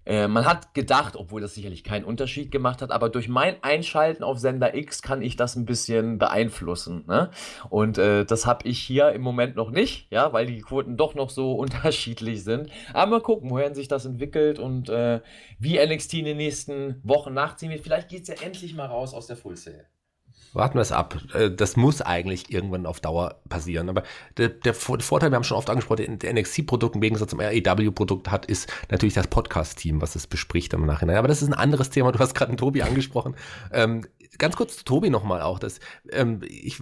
äh, man hat gedacht, obwohl das sicherlich keinen Unterschied gemacht hat, aber durch mein Einschalten auf Sender X kann ich das ein bisschen beeinflussen. Ne? Und äh, das habe ich hier im Moment noch nicht, ja, weil die Quoten doch noch so unterschiedlich sind. Aber mal gucken, wohin sich das entwickelt und äh, wie NXT in den nächsten Wochen nachziehen wird. Vielleicht geht es ja endlich mal raus aus der Full Sale. Warten wir es ab. Äh, das muss eigentlich irgendwann auf Dauer passieren. Aber der, der Vorteil, wir haben schon oft angesprochen, der NXT-Produkt im Gegensatz zum AEW-Produkt hat, ist natürlich das Podcast-Team, was es bespricht im Nachhinein. Aber das ist ein anderes Thema. Du hast gerade einen Tobi angesprochen. Ähm, ganz kurz zu Tobi nochmal auch. Das, ähm, ich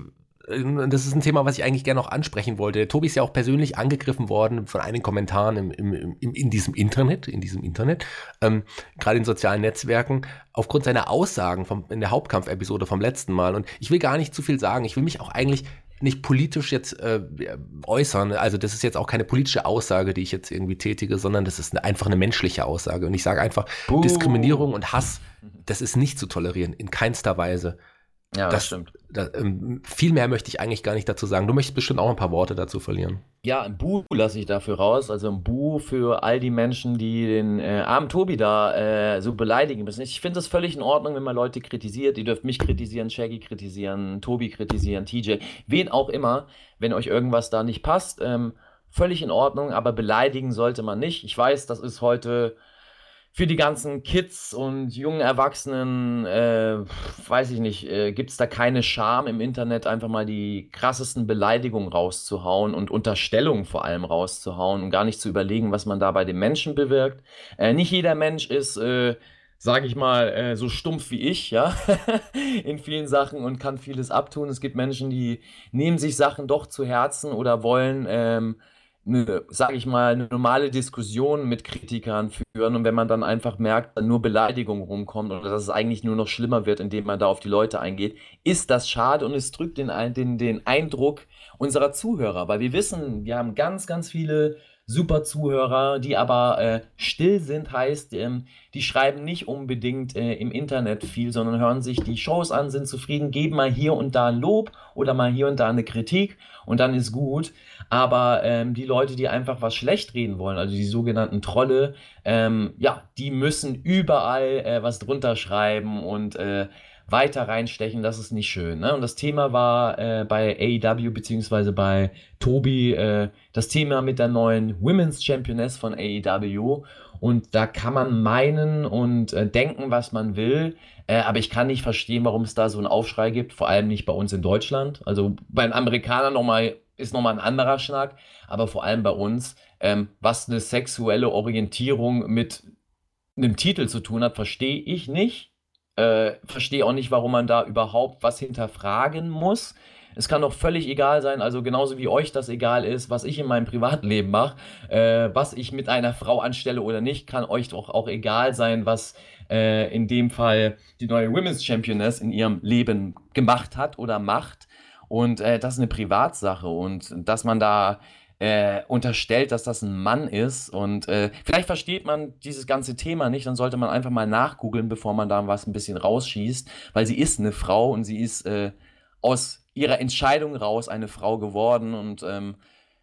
das ist ein Thema, was ich eigentlich gerne noch ansprechen wollte. Tobi ist ja auch persönlich angegriffen worden von einigen Kommentaren im, im, im, in diesem Internet, in diesem Internet, ähm, gerade in sozialen Netzwerken, aufgrund seiner Aussagen vom, in der Hauptkampf-Episode vom letzten Mal. Und ich will gar nicht zu viel sagen. Ich will mich auch eigentlich nicht politisch jetzt äh, äußern. Also das ist jetzt auch keine politische Aussage, die ich jetzt irgendwie tätige, sondern das ist eine, einfach eine menschliche Aussage. Und ich sage einfach, Buh. Diskriminierung und Hass, das ist nicht zu tolerieren, in keinster Weise. Ja, das, stimmt. Das, ähm, viel mehr möchte ich eigentlich gar nicht dazu sagen. Du möchtest bestimmt auch ein paar Worte dazu verlieren. Ja, ein Bu lasse ich dafür raus. Also ein Bu für all die Menschen, die den äh, armen Tobi da äh, so beleidigen müssen. Ich finde es völlig in Ordnung, wenn man Leute kritisiert. Ihr dürft mich kritisieren, Shaggy kritisieren, Tobi kritisieren, TJ, wen auch immer, wenn euch irgendwas da nicht passt. Ähm, völlig in Ordnung, aber beleidigen sollte man nicht. Ich weiß, das ist heute für die ganzen Kids und jungen Erwachsenen, äh, weiß ich nicht, äh, gibt es da keine Scham im Internet, einfach mal die krassesten Beleidigungen rauszuhauen und Unterstellungen vor allem rauszuhauen und gar nicht zu überlegen, was man da bei dem Menschen bewirkt. Äh, nicht jeder Mensch ist, äh, sage ich mal, äh, so stumpf wie ich, ja, in vielen Sachen und kann vieles abtun. Es gibt Menschen, die nehmen sich Sachen doch zu Herzen oder wollen ähm, eine, sage ich mal, eine normale Diskussion mit Kritikern führen. Und wenn man dann einfach merkt, dass nur Beleidigung rumkommt oder dass es eigentlich nur noch schlimmer wird, indem man da auf die Leute eingeht, ist das schade und es drückt den, den, den Eindruck unserer Zuhörer, weil wir wissen, wir haben ganz, ganz viele super Zuhörer, die aber äh, still sind, heißt, ähm, die schreiben nicht unbedingt äh, im Internet viel, sondern hören sich die Shows an, sind zufrieden, geben mal hier und da ein Lob oder mal hier und da eine Kritik und dann ist gut. Aber ähm, die Leute, die einfach was schlecht reden wollen, also die sogenannten Trolle, ähm, ja, die müssen überall äh, was drunter schreiben und äh, weiter reinstechen, das ist nicht schön. Ne? Und das Thema war äh, bei AEW beziehungsweise bei Tobi äh, das Thema mit der neuen Women's Championess von AEW. Und da kann man meinen und äh, denken, was man will. Äh, aber ich kann nicht verstehen, warum es da so einen Aufschrei gibt, vor allem nicht bei uns in Deutschland. Also bei den Amerikanern nochmal ist nochmal ein anderer Schnack, aber vor allem bei uns, ähm, was eine sexuelle Orientierung mit einem Titel zu tun hat, verstehe ich nicht. Äh, verstehe auch nicht, warum man da überhaupt was hinterfragen muss. Es kann doch völlig egal sein, also genauso wie euch das egal ist, was ich in meinem Privatleben mache, äh, was ich mit einer Frau anstelle oder nicht, kann euch doch auch egal sein, was äh, in dem Fall die neue Women's Championess in ihrem Leben gemacht hat oder macht. Und äh, das ist eine Privatsache und dass man da äh, unterstellt, dass das ein Mann ist. Und äh, vielleicht versteht man dieses ganze Thema nicht, dann sollte man einfach mal nachgoogeln, bevor man da was ein bisschen rausschießt, weil sie ist eine Frau und sie ist äh, aus ihrer Entscheidung raus eine Frau geworden. Und ähm,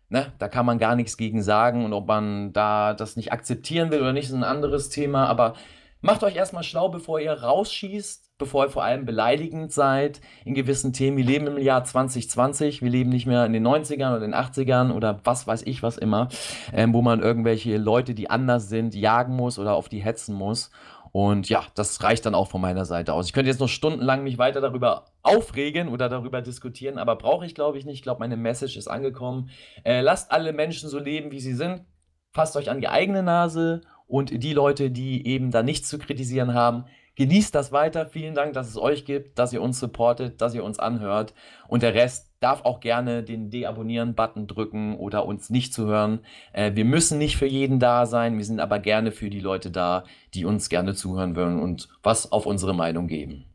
ne, da kann man gar nichts gegen sagen. Und ob man da das nicht akzeptieren will oder nicht, ist ein anderes Thema, aber macht euch erstmal schlau, bevor ihr rausschießt bevor ihr vor allem beleidigend seid in gewissen Themen. Wir leben im Jahr 2020, wir leben nicht mehr in den 90ern oder den 80ern oder was weiß ich was immer, ähm, wo man irgendwelche Leute, die anders sind, jagen muss oder auf die hetzen muss. Und ja, das reicht dann auch von meiner Seite aus. Ich könnte jetzt noch stundenlang mich weiter darüber aufregen oder darüber diskutieren, aber brauche ich glaube ich nicht. Ich glaube, meine Message ist angekommen. Äh, lasst alle Menschen so leben, wie sie sind. Fasst euch an die eigene Nase und die Leute, die eben da nichts zu kritisieren haben, genießt das weiter. Vielen Dank, dass es euch gibt, dass ihr uns supportet, dass ihr uns anhört. Und der Rest darf auch gerne den Deabonnieren-Button drücken oder uns nicht zu hören. Äh, wir müssen nicht für jeden da sein, wir sind aber gerne für die Leute da, die uns gerne zuhören wollen und was auf unsere Meinung geben.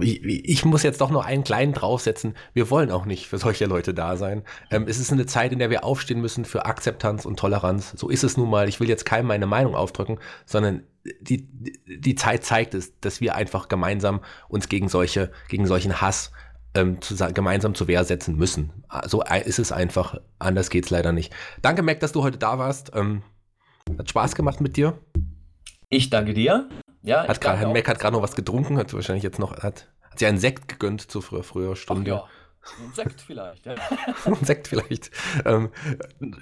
Ich, ich, muss jetzt doch noch einen kleinen draufsetzen. Wir wollen auch nicht für solche Leute da sein. Ähm, es ist eine Zeit, in der wir aufstehen müssen für Akzeptanz und Toleranz. So ist es nun mal. Ich will jetzt keinem meine Meinung aufdrücken, sondern die, die Zeit zeigt es, dass wir einfach gemeinsam uns gegen solche, gegen solchen Hass ähm, zu, gemeinsam zur Wehr setzen müssen. So ist es einfach. Anders geht's leider nicht. Danke, Mac, dass du heute da warst. Ähm, hat Spaß gemacht mit dir. Ich danke dir. Ja, hat grad, Mac hat gerade noch was getrunken, hat wahrscheinlich jetzt noch, hat, hat sich einen Sekt gegönnt zu früher, früher Stunde. Ach ja. Ein Sekt vielleicht, ja. Ein Sekt vielleicht. Ähm,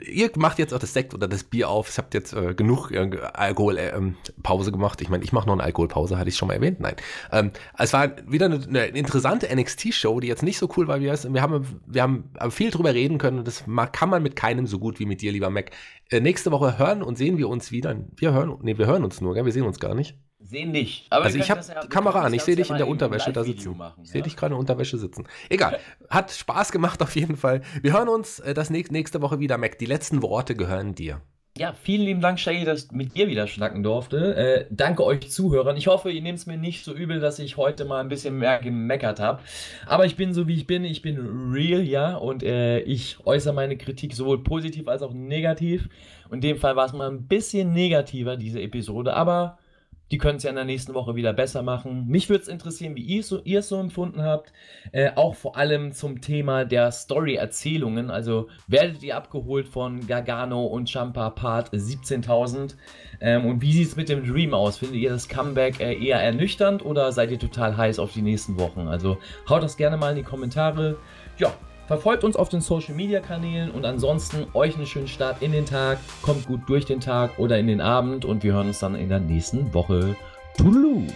ihr macht jetzt auch das Sekt oder das Bier auf. Ich habt jetzt äh, genug äh, Alkoholpause äh, gemacht. Ich meine, ich mache noch eine Alkoholpause, hatte ich schon mal erwähnt. Nein. Ähm, es war wieder eine, eine interessante NXT-Show, die jetzt nicht so cool war wie es. Wir haben, wir haben viel drüber reden können und das kann man mit keinem so gut wie mit dir, lieber Mac. Äh, nächste Woche hören und sehen wir uns wieder. Wir hören, nee, wir hören uns nur, gell? wir sehen uns gar nicht. Sehen nicht. Aber also ich habe ja, Kamera an, ich sehe dich in der Unterwäsche da sitzen. Machen, ich sehe dich gerade in der Unterwäsche sitzen. Egal, hat Spaß gemacht auf jeden Fall. Wir hören uns äh, das nächste Woche wieder, Mac. Die letzten Worte gehören dir. Ja, vielen lieben Dank, Shaggy, dass ich mit dir wieder schnacken durfte. Äh, danke euch Zuhörern. Ich hoffe, ihr nehmt es mir nicht so übel, dass ich heute mal ein bisschen mehr gemeckert habe. Aber ich bin so, wie ich bin. Ich bin real, ja. Und äh, ich äußere meine Kritik sowohl positiv als auch negativ. Und in dem Fall war es mal ein bisschen negativer, diese Episode. Aber die können es ja in der nächsten Woche wieder besser machen. Mich würde es interessieren, wie ihr so, es so empfunden habt. Äh, auch vor allem zum Thema der Story-Erzählungen. Also werdet ihr abgeholt von Gargano und Champa Part 17.000? Ähm, und wie sieht es mit dem Dream aus? Findet ihr das Comeback äh, eher ernüchternd oder seid ihr total heiß auf die nächsten Wochen? Also haut das gerne mal in die Kommentare. Ja, Verfolgt uns auf den Social Media Kanälen und ansonsten euch einen schönen Start in den Tag. Kommt gut durch den Tag oder in den Abend und wir hören uns dann in der nächsten Woche. Toodaloo!